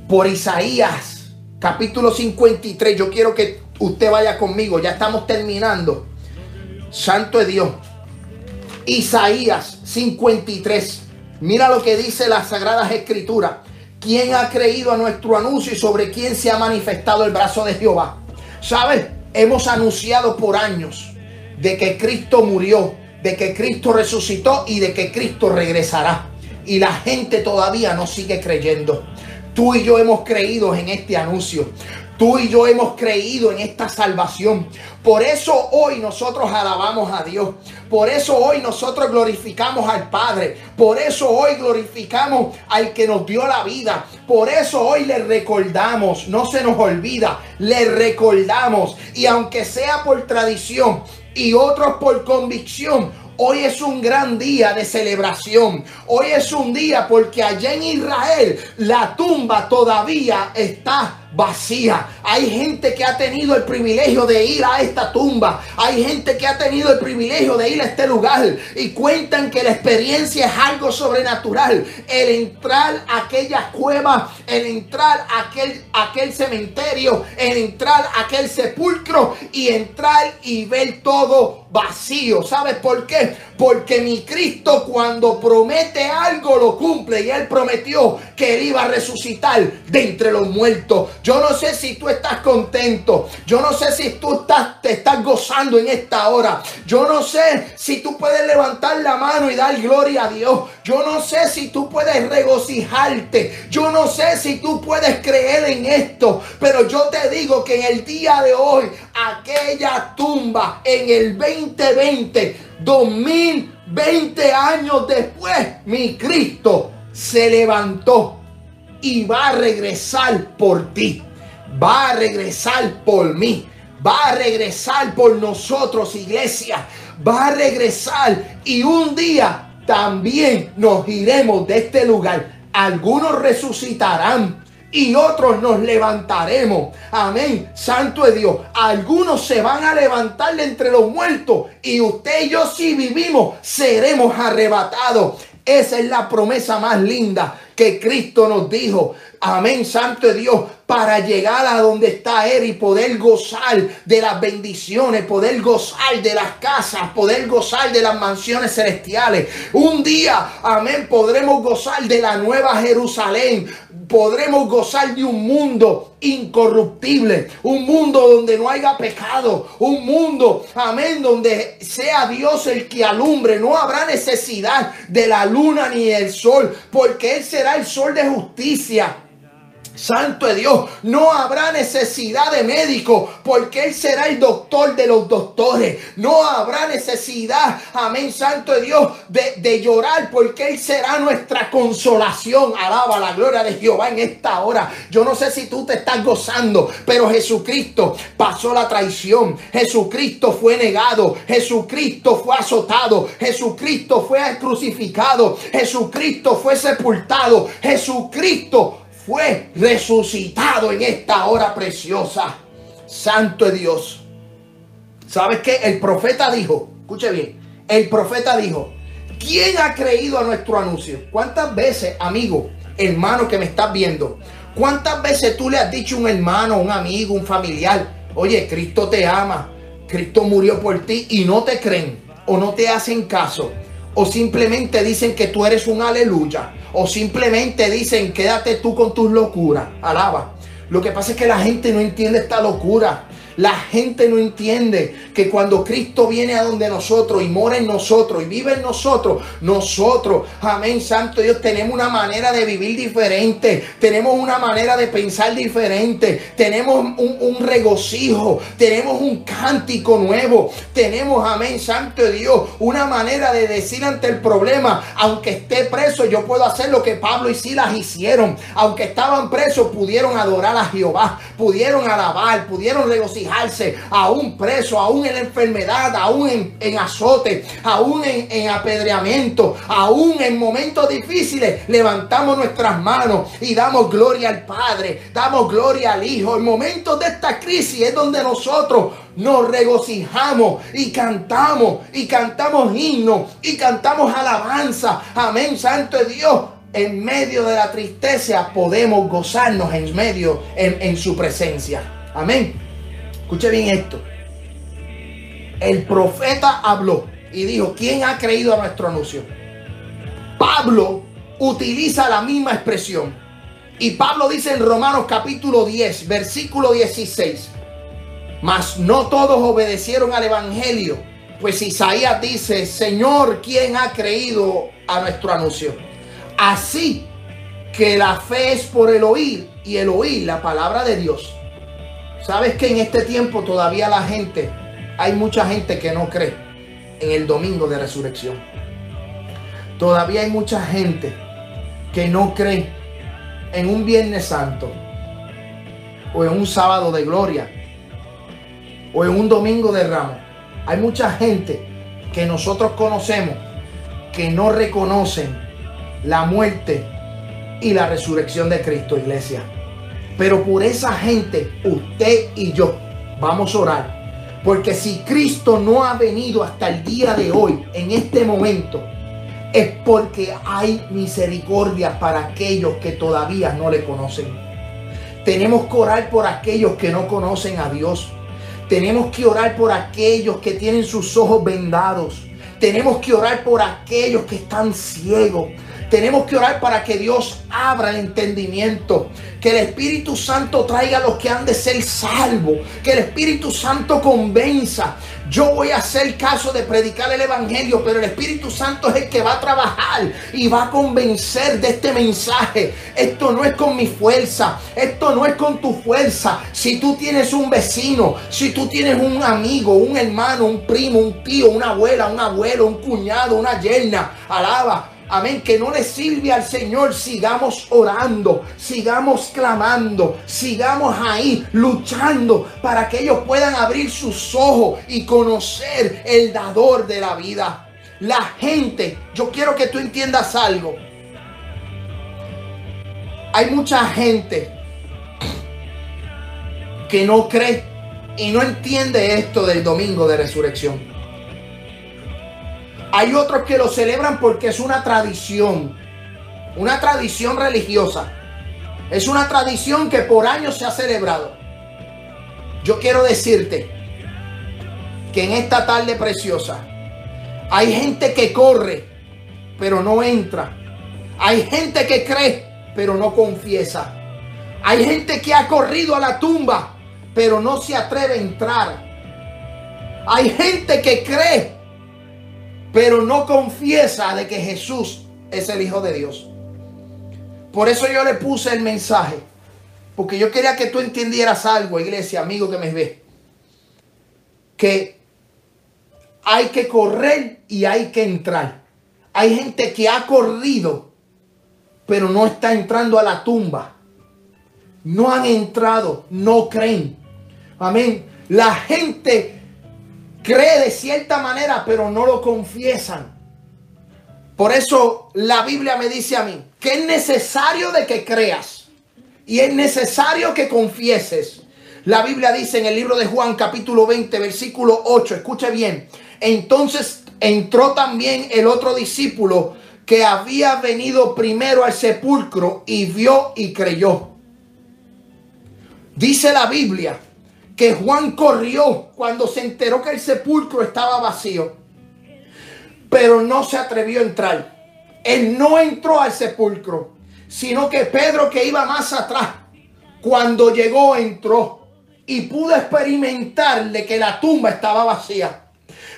por Isaías, capítulo 53. Yo quiero que usted vaya conmigo. Ya estamos terminando. Santo es Dios. Isaías 53. Mira lo que dice las Sagradas Escrituras. ¿Quién ha creído a nuestro anuncio y sobre quién se ha manifestado el brazo de Jehová? ¿Sabes? Hemos anunciado por años de que Cristo murió, de que Cristo resucitó y de que Cristo regresará. Y la gente todavía no sigue creyendo. Tú y yo hemos creído en este anuncio. Tú y yo hemos creído en esta salvación. Por eso hoy nosotros alabamos a Dios. Por eso hoy nosotros glorificamos al Padre. Por eso hoy glorificamos al que nos dio la vida. Por eso hoy le recordamos. No se nos olvida. Le recordamos. Y aunque sea por tradición y otros por convicción, Hoy es un gran día de celebración. Hoy es un día porque allá en Israel la tumba todavía está vacía. Hay gente que ha tenido el privilegio de ir a esta tumba. Hay gente que ha tenido el privilegio de ir a este lugar y cuentan que la experiencia es algo sobrenatural. El entrar a aquella cueva, el entrar a aquel, aquel cementerio, el entrar a aquel sepulcro y entrar y ver todo vacío. ¿Sabes por qué? Porque mi Cristo cuando promete algo lo cumple y él prometió que él iba a resucitar de entre los muertos. Yo no sé si tú estás contento. Yo no sé si tú estás, te estás gozando en esta hora. Yo no sé si tú puedes levantar la mano y dar gloria a Dios. Yo no sé si tú puedes regocijarte. Yo no sé si tú puedes creer en esto. Pero yo te digo que en el día de hoy, aquella tumba en el 2020, 2020 años después, mi Cristo se levantó y va a regresar por ti. Va a regresar por mí. Va a regresar por nosotros, iglesia. Va a regresar y un día también nos iremos de este lugar. Algunos resucitarán y otros nos levantaremos. Amén. Santo es Dios. Algunos se van a levantar de entre los muertos y usted y yo si vivimos seremos arrebatados. Esa es la promesa más linda que Cristo nos dijo. Amén, Santo Dios, para llegar a donde está Él y poder gozar de las bendiciones, poder gozar de las casas, poder gozar de las mansiones celestiales. Un día, amén, podremos gozar de la nueva Jerusalén. Podremos gozar de un mundo incorruptible, un mundo donde no haya pecado, un mundo, amén, donde sea Dios el que alumbre, no habrá necesidad de la luna ni del sol, porque Él será el sol de justicia. Santo de Dios, no habrá necesidad de médico porque Él será el doctor de los doctores. No habrá necesidad, amén, Santo de Dios, de, de, llorar porque Él será nuestra consolación. Alaba la gloria de Jehová en esta hora. Yo no sé si tú te estás gozando, pero Jesucristo pasó la traición. Jesucristo fue negado. Jesucristo fue azotado. Jesucristo fue crucificado. Jesucristo fue sepultado. Jesucristo fue resucitado en esta hora preciosa. Santo de Dios. ¿Sabes qué? El profeta dijo, escuche bien, el profeta dijo, ¿quién ha creído a nuestro anuncio? ¿Cuántas veces, amigo, hermano que me estás viendo, cuántas veces tú le has dicho a un hermano, un amigo, un familiar, oye, Cristo te ama, Cristo murió por ti y no te creen o no te hacen caso? O simplemente dicen que tú eres un aleluya o simplemente dicen quédate tú con tus locuras. Alaba. Lo que pasa es que la gente no entiende esta locura. La gente no entiende que cuando Cristo viene a donde nosotros y mora en nosotros y vive en nosotros, nosotros, amén, Santo Dios, tenemos una manera de vivir diferente, tenemos una manera de pensar diferente, tenemos un, regocijo, tenemos un cántico nuevo, tenemos, amén, Santo Dios, una manera de decir ante el problema, aunque esté preso, yo puedo hacer lo que Pablo y Silas hicieron, aunque estaban presos, pudieron adorar a Jehová, pudieron alabar, pudieron regocijar aún preso, aún en enfermedad, aún en, azote, aún en, en apedreamiento, aún en momentos difíciles, levantamos nuestras manos y damos gloria al Padre, damos gloria al Hijo. En momentos de esta crisis es donde nosotros nos regocijamos y cantamos y cantamos himnos y cantamos alabanza. Amén, Santo Dios. En medio de la tristeza podemos gozarnos en medio en, en su presencia. Amén. Escuche bien esto. El profeta habló y dijo, ¿quién ha creído a nuestro anuncio? Pablo utiliza la misma expresión. Y Pablo dice en Romanos capítulo 10, versículo 16, mas no todos obedecieron al Evangelio, pues Isaías dice, Señor, ¿quién ha creído a nuestro anuncio? Así que la fe es por el oír y el oír la palabra de Dios. ¿Sabes que en este tiempo todavía la gente, hay mucha gente que no cree en el domingo de resurrección? Todavía hay mucha gente que no cree en un Viernes Santo o en un sábado de gloria o en un domingo de ramos. Hay mucha gente que nosotros conocemos que no reconocen la muerte y la resurrección de Cristo, iglesia. Pero por esa gente, usted y yo vamos a orar. Porque si Cristo no ha venido hasta el día de hoy, en este momento, es porque hay misericordia para aquellos que todavía no le conocen. Tenemos que orar por aquellos que no conocen a Dios. Tenemos que orar por aquellos que tienen sus ojos vendados. Tenemos que orar por aquellos que están ciegos. Tenemos que orar para que Dios abra el entendimiento. Que el Espíritu Santo traiga a los que han de ser salvos. Que el Espíritu Santo convenza. Yo voy a hacer caso de predicar el Evangelio, pero el Espíritu Santo es el que va a trabajar y va a convencer de este mensaje. Esto no es con mi fuerza, esto no es con tu fuerza. Si tú tienes un vecino, si tú tienes un amigo, un hermano, un primo, un tío, una abuela, un abuelo, un cuñado, una yerna, alaba Amén, que no le sirve al Señor, sigamos orando, sigamos clamando, sigamos ahí luchando para que ellos puedan abrir sus ojos y conocer el dador de la vida. La gente, yo quiero que tú entiendas algo. Hay mucha gente que no cree y no entiende esto del domingo de resurrección. Hay otros que lo celebran porque es una tradición, una tradición religiosa. Es una tradición que por años se ha celebrado. Yo quiero decirte que en esta tarde preciosa hay gente que corre, pero no entra. Hay gente que cree, pero no confiesa. Hay gente que ha corrido a la tumba, pero no se atreve a entrar. Hay gente que cree, pero no confiesa de que Jesús es el Hijo de Dios. Por eso yo le puse el mensaje, porque yo quería que tú entendieras algo, iglesia, amigo que me ve, que hay que correr y hay que entrar. Hay gente que ha corrido, pero no está entrando a la tumba. No han entrado, no creen. Amén. La gente cree de cierta manera, pero no lo confiesan. Por eso la Biblia me dice a mí que es necesario de que creas y es necesario que confieses. La Biblia dice en el libro de Juan capítulo 20 versículo 8, escuche bien, entonces entró también el otro discípulo que había venido primero al sepulcro y vio y creyó. Dice la Biblia que Juan corrió cuando se enteró que el sepulcro estaba vacío, pero no se atrevió a entrar. Él no entró al sepulcro, sino que Pedro que iba más atrás, cuando llegó entró y pudo experimentar de que la tumba estaba vacía.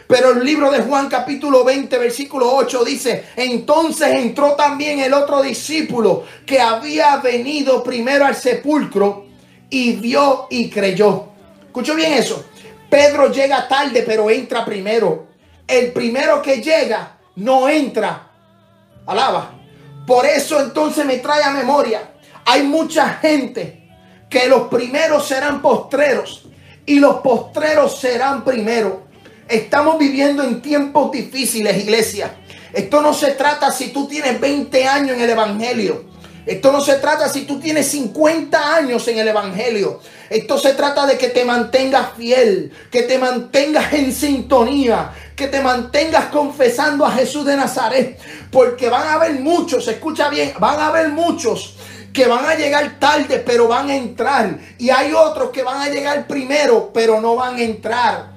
Pero el libro de Juan capítulo 20 versículo 8 dice, entonces entró también el otro discípulo que había venido primero al sepulcro y vio y creyó. Escucho bien eso. Pedro llega tarde, pero entra primero. El primero que llega no entra. Alaba. Por eso entonces me trae a memoria. Hay mucha gente que los primeros serán postreros y los postreros serán primeros. Estamos viviendo en tiempos difíciles, iglesia. Esto no se trata si tú tienes 20 años en el Evangelio. Esto no se trata si tú tienes 50 años en el Evangelio. Esto se trata de que te mantengas fiel, que te mantengas en sintonía, que te mantengas confesando a Jesús de Nazaret. Porque van a haber muchos, escucha bien, van a haber muchos que van a llegar tarde, pero van a entrar. Y hay otros que van a llegar primero, pero no van a entrar.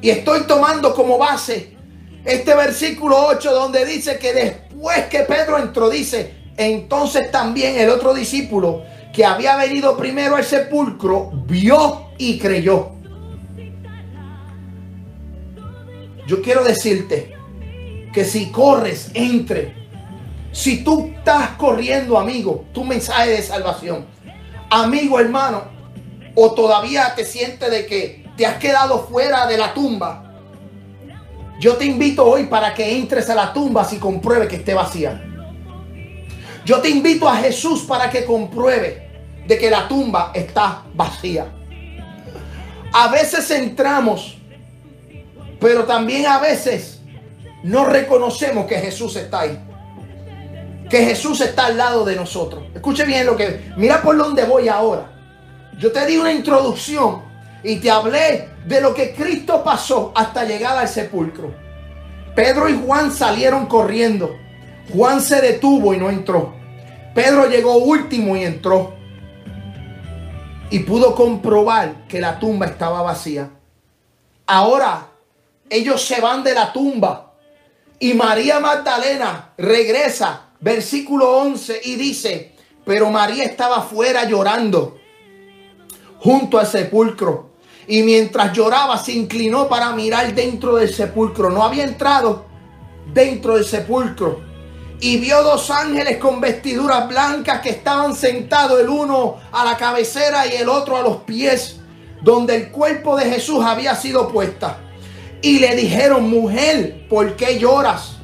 Y estoy tomando como base este versículo 8 donde dice que después después que Pedro entró, dice, entonces también el otro discípulo que había venido primero al sepulcro, vio y creyó. Yo quiero decirte que si corres, entre. Si tú estás corriendo, amigo, tu mensaje de salvación, amigo, hermano, o todavía te sientes de que te has quedado fuera de la tumba, yo te invito hoy para que entres a la tumba si compruebe que esté vacía. Yo te invito a Jesús para que compruebe de que la tumba está vacía. A veces entramos, pero también a veces no reconocemos que Jesús está ahí. Que Jesús está al lado de nosotros. Escuche bien lo que... Mira por dónde voy ahora. Yo te di una introducción y te hablé de lo que Cristo pasó hasta llegar al sepulcro. Pedro y Juan salieron corriendo. Juan se detuvo y no entró. Pedro llegó último y entró. Y pudo comprobar que la tumba estaba vacía. Ahora ellos se van de la tumba Y María Magdalena regresa, versículo 11, y dice, pero María estaba afuera llorando junto al sepulcro. Y mientras lloraba se inclinó para mirar dentro del sepulcro. No había entrado dentro del sepulcro. Y vio dos ángeles con vestiduras blancas que estaban sentados el uno a la cabecera y el otro a los pies, donde el cuerpo de Jesús había sido puesta. Y le dijeron, mujer, ¿por qué lloras?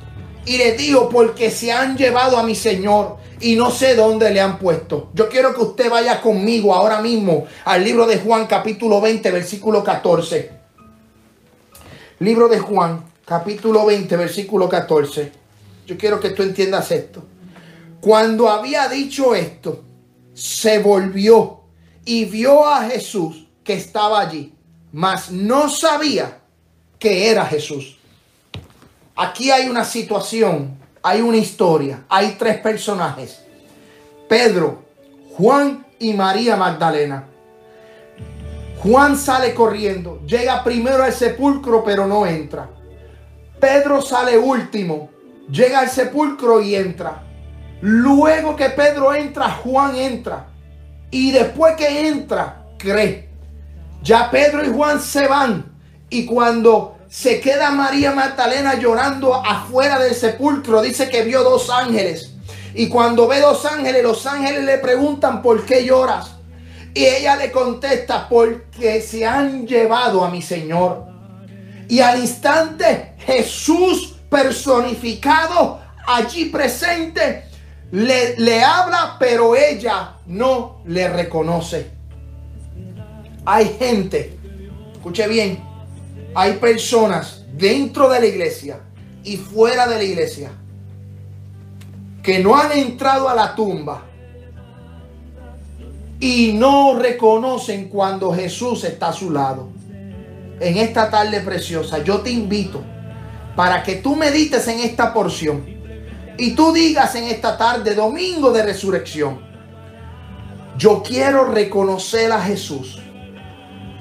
Y le dijo, porque se han llevado a mi Señor y no sé dónde le han puesto. Yo quiero que usted vaya conmigo ahora mismo al libro de Juan capítulo 20 versículo 14. Libro de Juan capítulo 20 versículo 14. Yo quiero que tú entiendas esto. Cuando había dicho esto, se volvió y vio a Jesús que estaba allí, mas no sabía que era Jesús. Aquí hay una situación hay una historia, hay tres personajes. Pedro, Juan y María Magdalena. Juan sale corriendo, llega primero al sepulcro pero no entra. Pedro sale último, llega al sepulcro y entra. Luego que Pedro entra, Juan entra. Y después que entra, cree. Ya Pedro y Juan se van. Y cuando se queda María Magdalena llorando afuera del sepulcro. Dice que vio dos ángeles. Y cuando ve dos ángeles, los ángeles le preguntan, ¿por qué lloras? Y ella le contesta, porque se han llevado a mi Señor. Y al instante Jesús personificado allí presente le, le habla, pero ella no le reconoce. Hay gente, escuche bien, hay personas dentro de la iglesia y fuera de la iglesia que no han entrado a la tumba y no reconocen cuando Jesús está a su lado. En esta tarde preciosa, yo te invito para que tú medites en esta porción y tú digas en esta tarde, domingo de resurrección, yo quiero reconocer a Jesús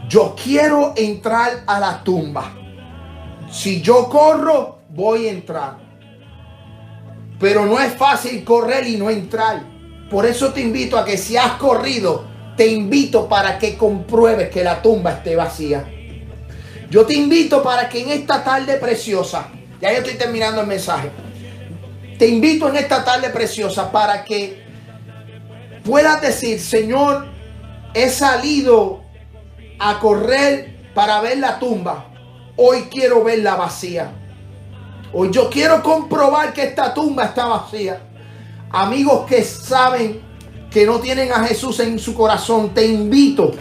yo quiero entrar a la tumba. Si yo corro, voy a entrar. Pero no es fácil correr y no entrar. Por eso te invito a que si has corrido, te invito para que compruebes que la tumba esté vacía. Yo te invito para que en esta tarde preciosa, ya yo estoy terminando el mensaje, te invito en esta tarde preciosa para que puedas decir, Señor, he salido a correr para ver la tumba. Hoy quiero verla vacía. Hoy yo quiero comprobar que esta tumba está vacía. Amigos que saben que no tienen a Jesús en su corazón, te invito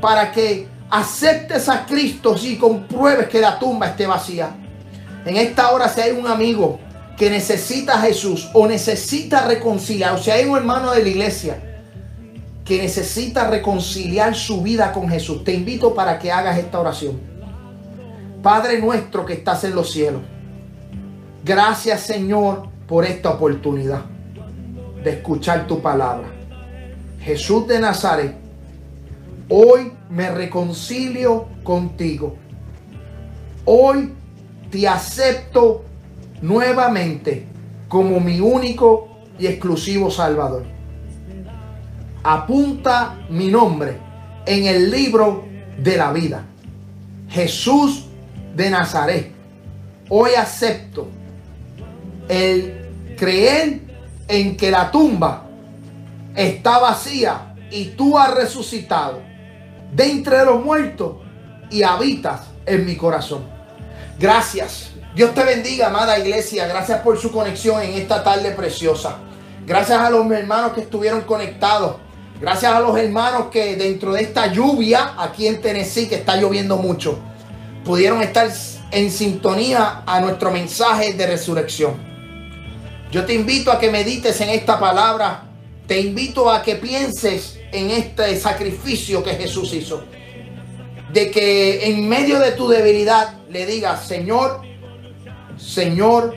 para que aceptes a Cristo y compruebes que la tumba esté vacía. En esta hora si hay un amigo que necesita a Jesús o necesita reconciliar, o si hay un hermano de la iglesia que necesita reconciliar su vida con Jesús, te invito para que hagas esta oración. Padre nuestro que estás en los cielos, gracias Señor por esta oportunidad de escuchar tu palabra. Jesús de Nazaret, hoy me reconcilio contigo. Hoy te acepto nuevamente como mi único y exclusivo Salvador apunta mi nombre en el libro de la vida. Jesús de Nazaret. Hoy acepto el creer en que la tumba está vacía y tú has resucitado de entre los muertos y habitas en mi corazón. Gracias. Dios te bendiga, amada iglesia. Gracias por su conexión en esta tarde preciosa. Gracias a los hermanos que estuvieron conectados. Gracias a los hermanos que dentro de esta lluvia aquí en Tennessee, que está lloviendo mucho, pudieron estar en sintonía a nuestro mensaje de resurrección. Yo te invito a que medites en esta palabra. Te invito a que pienses en este sacrificio que Jesús hizo. De que en medio de tu debilidad le digas, Señor, Señor,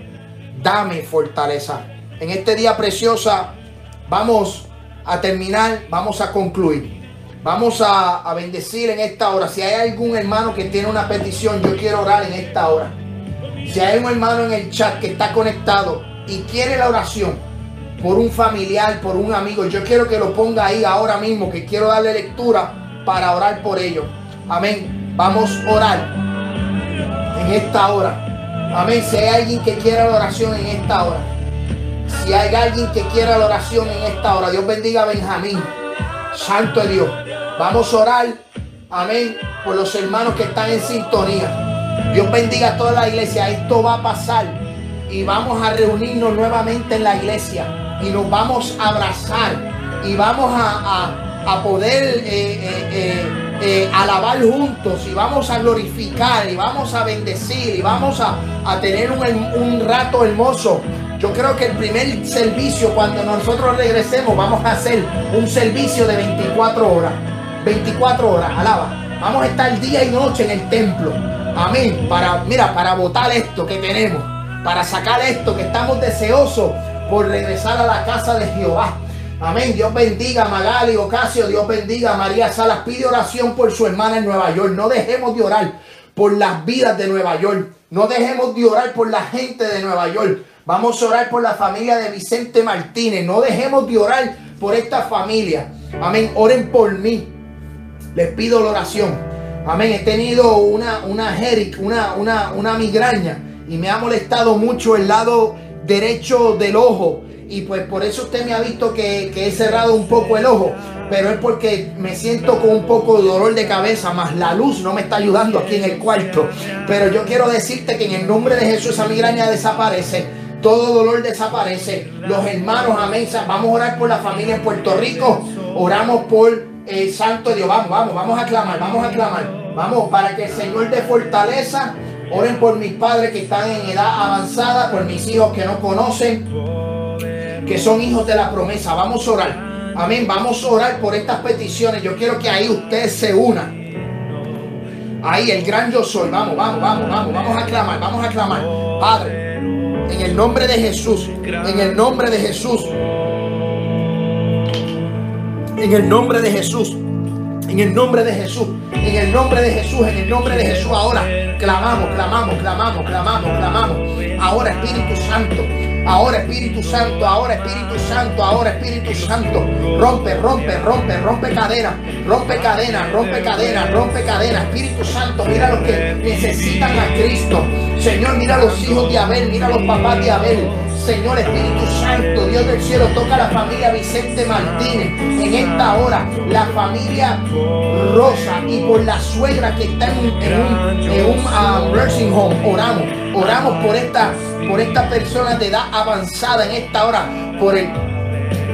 dame fortaleza. En este día preciosa vamos a terminar, vamos a concluir. Vamos a, bendecir en esta hora. Si hay algún hermano que tiene una petición, yo quiero orar en esta hora. Si hay un hermano en el chat que está conectado y quiere la oración por un familiar, por un amigo, yo quiero que lo ponga ahí ahora mismo, que quiero darle lectura para orar por ellos. Amén. Vamos a orar en esta hora. Amén. Si hay alguien que quiera la oración en esta hora. Si hay alguien que quiera la oración en esta hora. Dios bendiga a Benjamín. Santo de Dios. Vamos a orar. Amén. Por los hermanos que están en sintonía. Dios bendiga a toda la iglesia. Esto va a pasar. Y vamos a reunirnos nuevamente en la iglesia. Y nos vamos a abrazar. Y vamos a. Eh, eh, eh, eh, alabar juntos y vamos a glorificar y vamos a bendecir y vamos a, tener un, un, rato hermoso. Yo creo que el primer servicio cuando nosotros regresemos vamos a hacer un servicio de 24 horas. 24 horas, alaba. Vamos a estar día y noche en el templo. Amén. Para, mira, para votar esto que tenemos. Para sacar esto que estamos deseosos por regresar a la casa de Jehová. Amén. Dios bendiga a Magali Ocasio. Dios bendiga a María Salas. Pide oración por su hermana en Nueva York. No dejemos de orar por las vidas de Nueva York. No dejemos de orar por la gente de Nueva York. Vamos a orar por la familia de Vicente Martínez. No dejemos de orar por esta familia. Amén. Oren por mí. Les pido la oración. Amén. He tenido una, una, una, una, una migraña y me ha molestado mucho el lado derecho del ojo y pues por eso usted me ha visto que, he cerrado un poco el ojo, pero es porque me siento con un poco de dolor de cabeza, más la luz no me está ayudando aquí en el cuarto. Pero yo quiero decirte que en el nombre de Jesús esa migraña desaparece. Todo dolor desaparece. Los hermanos, amén. Vamos a orar por la familia en Puerto Rico. Oramos por el Santo Dios. Vamos, vamos, vamos a clamar, vamos a clamar. Vamos, para que el Señor dé fortaleza. Oren por mis padres que están en edad avanzada, por mis hijos que no conocen que son hijos de la promesa. Vamos a orar. Amén. Vamos a orar por estas peticiones. Yo quiero que ahí ustedes se unan. Ahí el gran yo soy. Vamos, vamos, vamos, vamos. Vamos a clamar, vamos a clamar. Padre, en el nombre de Jesús. En el nombre de Jesús. En el nombre de Jesús. En el nombre de Jesús. En el nombre de Jesús. En el nombre de Jesús. Ahora clamamos, clamamos, clamamos, clamamos, clamamos. Ahora Espíritu Santo. Ahora Espíritu Santo, ahora Espíritu Santo, ahora Espíritu Santo. Rompe, rompe, rompe, rompe cadena, rompe cadena, rompe cadena, rompe cadena. Espíritu Santo, mira los que necesitan a Cristo. Señor, mira los hijos de Abel, mira los papás de Abel. Señor Espíritu Santo, Dios del cielo, toca a la familia Vicente Martínez en esta hora, la familia Rosa y por la suegra que está en, un, ah, nursing home. Oramos, oramos por esta, por esta persona de edad avanzada en esta hora, por el,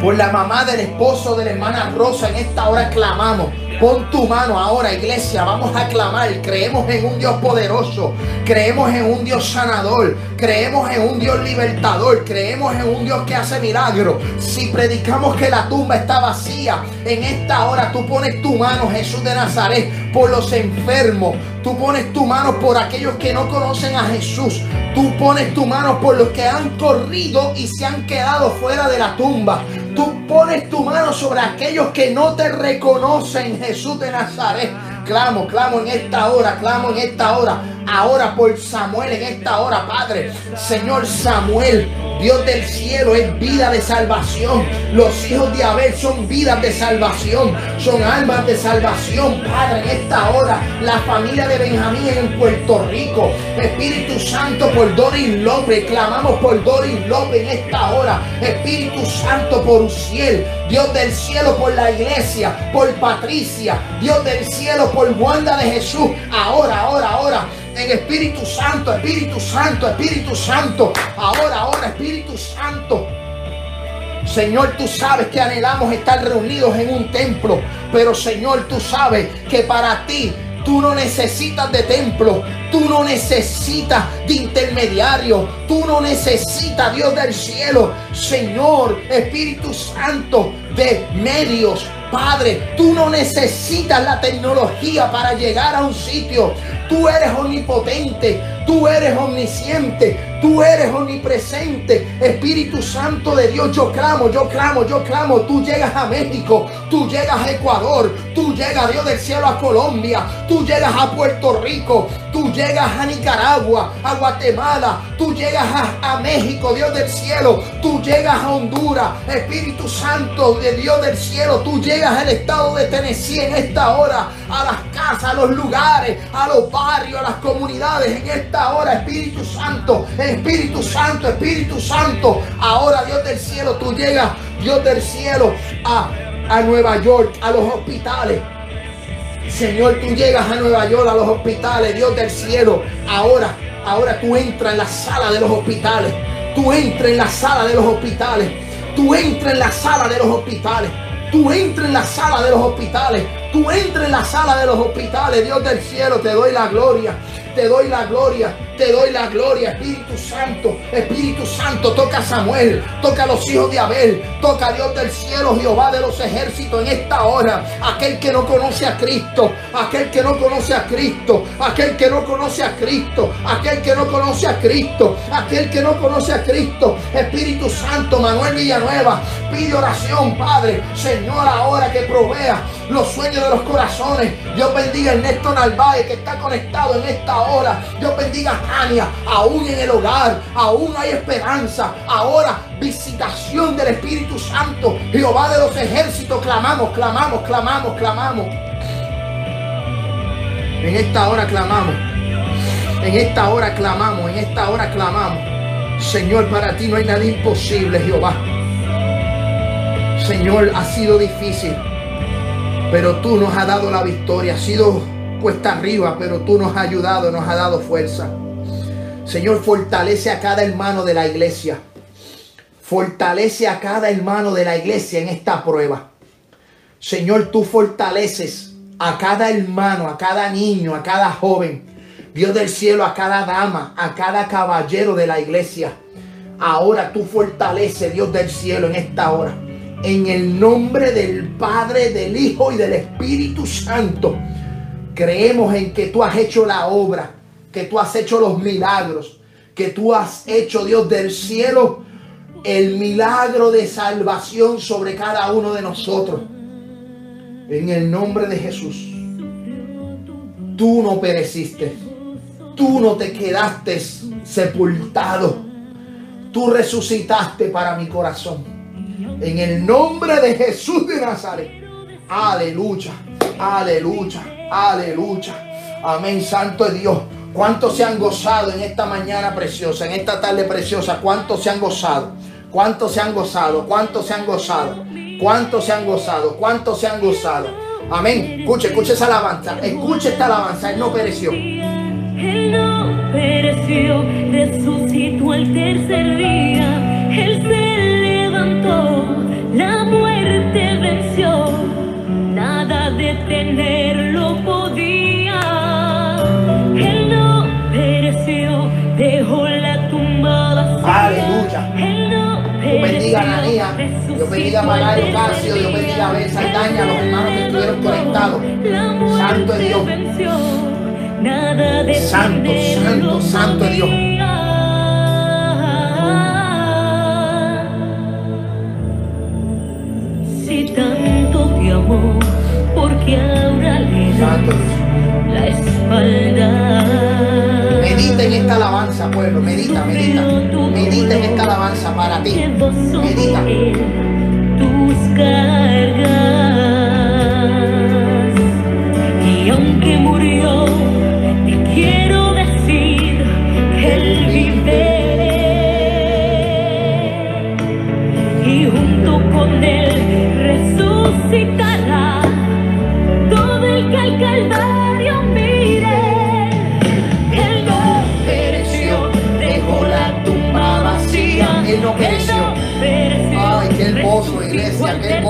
por la mamá del esposo de la hermana Rosa en esta hora clamamos Pon tu mano ahora, iglesia. Vamos a clamar. Creemos en un Dios poderoso. Creemos en un Dios sanador. Creemos en un Dios libertador. Creemos en un Dios que hace milagros. Si predicamos que la tumba está vacía, en esta hora tú pones tu mano, Jesús de Nazaret, por los enfermos. Tú pones tu mano por aquellos que no conocen a Jesús. Tú pones tu mano por los que han corrido y se han quedado fuera de la tumba. Tú pones tu mano sobre aquellos que no te reconocen, Jesús de Nazaret. Clamo, clamo en esta hora, clamo en esta hora. Ahora por Samuel en esta hora, Padre. Señor Samuel, Dios del cielo es vida de salvación. Los hijos de Abel son vidas de salvación. Son almas de salvación, Padre, en esta hora. La familia de Benjamín en Puerto Rico. Espíritu Santo por Doris López. Clamamos por Doris López en esta hora. Espíritu Santo por Uciel. Dios del cielo por la iglesia. Por Patricia. Dios del cielo por Wanda de Jesús. Ahora, ahora, ahora en Espíritu Santo, Espíritu Santo, Espíritu Santo. Ahora, ahora, Espíritu Santo. Señor, tú sabes que anhelamos estar reunidos en un templo, pero Señor, tú sabes que para ti Tú no necesitas de templo, tú no necesitas de intermediario, tú no necesitas, Dios del cielo, Señor, Espíritu Santo, de medios. Padre, tú no necesitas la tecnología para llegar a un sitio. Tú eres omnipotente, Tú eres omnisciente. Tú eres omnipresente. Espíritu Santo de Dios, yo clamo, yo clamo, yo clamo. Tú llegas a México. Tú llegas a Ecuador. Tú llegas, Dios del cielo, a Colombia. Tú llegas a Puerto Rico. Tú llegas a Nicaragua, a Guatemala. Tú llegas a, a México, Dios del cielo. Tú llegas a Honduras. Espíritu Santo de Dios del cielo. Tú llegas al estado de Tennessee en esta hora. A las casas, a los lugares, a los barrios, a las comunidades. En esta hora, Espíritu Santo. Espíritu Santo, Espíritu Santo. Ahora, Dios del cielo, tú llegas, Dios del cielo, a, a Nueva York, a los hospitales. Señor, tú llegas a Nueva York, a los hospitales, Dios del cielo. Ahora, ahora tú entras en la sala de los hospitales. Tú entras en la sala de los hospitales. Tú entras en la sala de los hospitales. Tú entras en la sala de los hospitales. Tú entras en la sala de los hospitales. Dios del cielo, te doy la gloria. Te doy la gloria. Te doy la gloria, Espíritu Santo. Espíritu Santo, toca a Samuel, toca a los hijos de Abel, toca a Dios del cielo, Jehová de los ejércitos en esta hora. Aquel que no conoce a Cristo, aquel que no conoce a Cristo, aquel que no conoce a Cristo, aquel que no conoce a Cristo, aquel que no conoce a Cristo. Espíritu Santo, Manuel Villanueva, pide oración, Padre. Señor, ahora que provea los sueños de los corazones. Dios bendiga a Ernesto Narváez que está conectado en esta hora. Dios bendiga aún en el hogar, aún hay esperanza. Ahora, visitación del Espíritu Santo. Jehová de los ejércitos, clamamos, clamamos, clamamos, clamamos. En esta hora clamamos. En esta hora clamamos, en esta hora clamamos. Señor, para ti no hay nada imposible, Jehová. Señor, ha sido difícil, pero tú nos has dado la victoria. Ha sido cuesta arriba, pero tú nos has ayudado, nos has dado fuerza. Señor, fortalece a cada hermano de la iglesia. Fortalece a cada hermano de la iglesia en esta prueba. Señor, tú fortaleces a cada hermano, a cada niño, a cada joven. Dios del cielo, a cada dama, a cada caballero de la iglesia. Ahora tú fortaleces, Dios del cielo, en esta hora. En el nombre del Padre, del Hijo y del Espíritu Santo. Creemos en que tú has hecho la obra, que tú has hecho los milagros, que tú has hecho, Dios del cielo, el milagro de salvación sobre cada uno de nosotros. En el nombre de Jesús. Tú no pereciste. Tú no te quedaste sepultado. Tú resucitaste para mi corazón. En el nombre de Jesús de Nazaret. Aleluya. Aleluya. Aleluya. Amén. Santo Dios. ¿Cuántos se han gozado en esta mañana preciosa, en esta tarde preciosa? ¿Cuántos se han gozado? ¿Cuántos se han gozado? ¿Cuántos se han gozado? ¿Cuántos se han gozado? ¿Cuántos se han gozado? Amén. Escuche, escuche esa alabanza. Escuche esta alabanza. Él no pereció. Él no pereció, resucitó el tercer día. Él se levantó, la muerte venció. Nada detenerlo podía. Aleluya. Dios bendiga a Ananía. Dios bendiga a Magario Casio. Dios bendiga a Abel tercer Saldaña, a los hermanos que estuvieron conectados. Santo es Dios. Santo, santo, santo es Dios. Si tanto te amó, porque ahora le das la espalda. Medita en esta alabanza, pueblo. Medita, medita. Medita en esta alabanza para ti. Medita. tus cargas. Y aunque murió,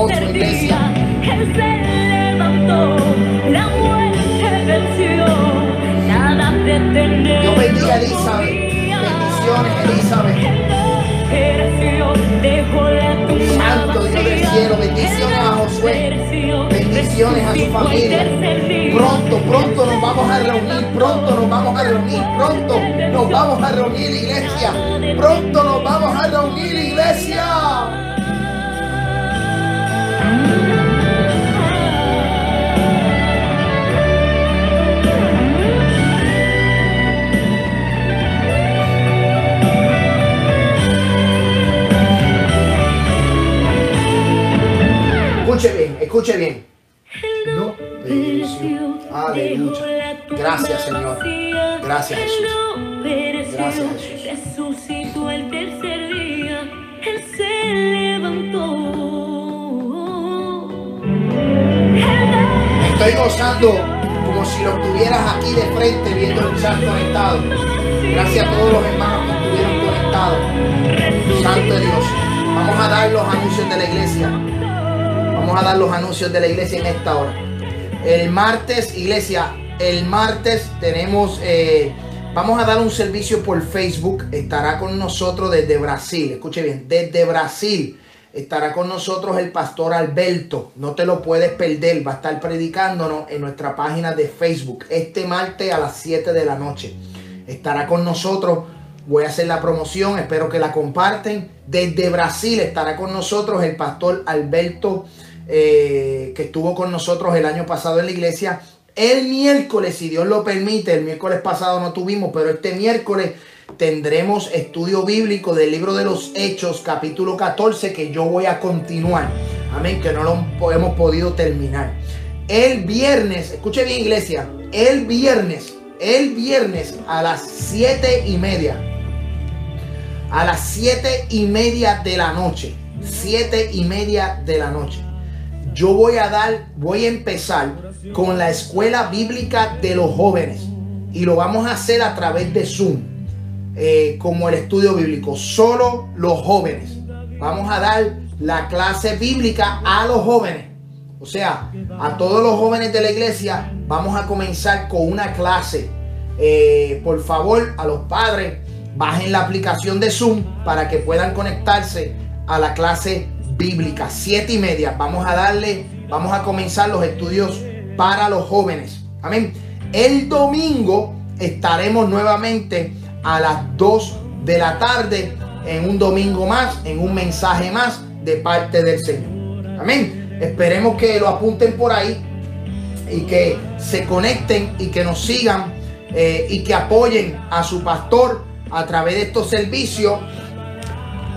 tercer iglesia. Él se levantó, la muerte venció. Nada detenerlo Dios bendiga a Elizabeth. Bendiciones, Elizabeth. Santo Dios del cielo, bendiciones a Josué. Bendiciones a su familia. Pronto, pronto nos vamos a reunir pronto, nos vamos a reunir pronto, nos vamos a reunir iglesia, pronto nos vamos a reunir iglesia. Escuche bien, escuche bien. No pereció. Aleluya. Gracias, Señor. Gracias, Jesús. Gracias, Jesús. Estoy gozando como si lo tuvieras aquí de frente viendo el chat conectado. Gracias a todos los hermanos que estuvieron conectados. Santo Dios. Vamos a dar los anuncios de la iglesia. Vamos a dar los anuncios de la iglesia en esta hora. El martes, iglesia, el martes tenemos, eh, vamos a dar un servicio por Facebook. Estará con nosotros desde Brasil. Escuche bien, desde Brasil estará con nosotros el pastor Alberto. No te lo puedes perder. Va a estar predicándonos en nuestra página de Facebook este martes a las 7 de la noche. Estará con nosotros. Voy a hacer la promoción. Espero que la comparten. Desde Brasil estará con nosotros el pastor Alberto eh, que estuvo con nosotros el año pasado en la iglesia. El miércoles, si Dios lo permite, el miércoles pasado no tuvimos, pero este miércoles tendremos estudio bíblico del libro de los Hechos, capítulo 14, que yo voy a continuar. Amén, que no lo hemos podido terminar. El viernes, escuche bien iglesia, el viernes, el viernes a las siete y media, a las siete y media de la noche, siete y media de la noche yo voy a dar, voy a empezar con la escuela bíblica de los jóvenes y lo vamos a hacer a través de Zoom, eh, como el estudio bíblico, solo los jóvenes. Vamos a dar la clase bíblica a los jóvenes, o sea, a todos los jóvenes de la iglesia. Vamos a comenzar con una clase. Eh, por favor, a los padres, bajen la aplicación de Zoom para que puedan conectarse a la clase bíblica, siete y media. Vamos a darle, vamos a comenzar los estudios para los jóvenes. Amén. El domingo estaremos nuevamente a las 2 de la tarde en un domingo más, en un mensaje más de parte del Señor. Amén. Esperemos que lo apunten por ahí y que se conecten y que nos sigan eh, y que apoyen a su pastor a través de estos servicios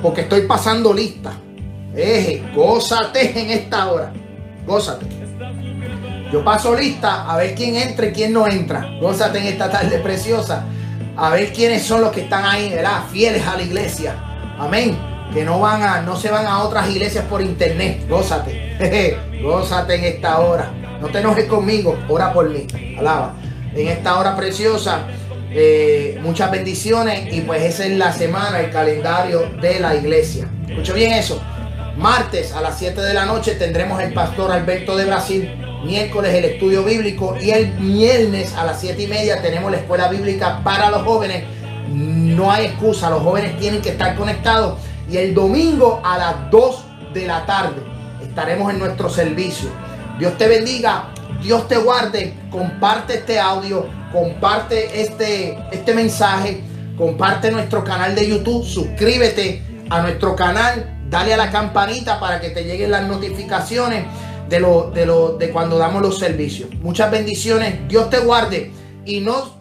porque estoy pasando lista. Gózate en esta hora. Gózate. Yo paso lista a ver quién entra y quién no entra. Gózate en esta tarde preciosa. A ver quiénes son los que están ahí, ¿verdad? Fieles a la iglesia. Amén. Que no van a, no se van a otras iglesias por internet. Gózate. Gózate en esta hora. No te enojes conmigo. Ora por mí. Alaba. En esta hora preciosa. Eh, muchas bendiciones. Y pues esa es la semana, el calendario de la iglesia. Escucho bien eso. Martes a las 7 de la noche tendremos el pastor Alberto de Brasil. Miércoles el estudio bíblico. Y el viernes a las 7 y media tenemos la escuela bíblica para los jóvenes. No hay excusa, los jóvenes tienen que estar conectados. Y el domingo a las 2 de la tarde estaremos en nuestro servicio. Dios te bendiga, Dios te guarde. Comparte este audio, comparte este, este mensaje, comparte nuestro canal de YouTube, suscríbete a nuestro canal dale a la campanita para que te lleguen las notificaciones de, lo, de, lo, de cuando damos los servicios. Muchas bendiciones, Dios te guarde y nos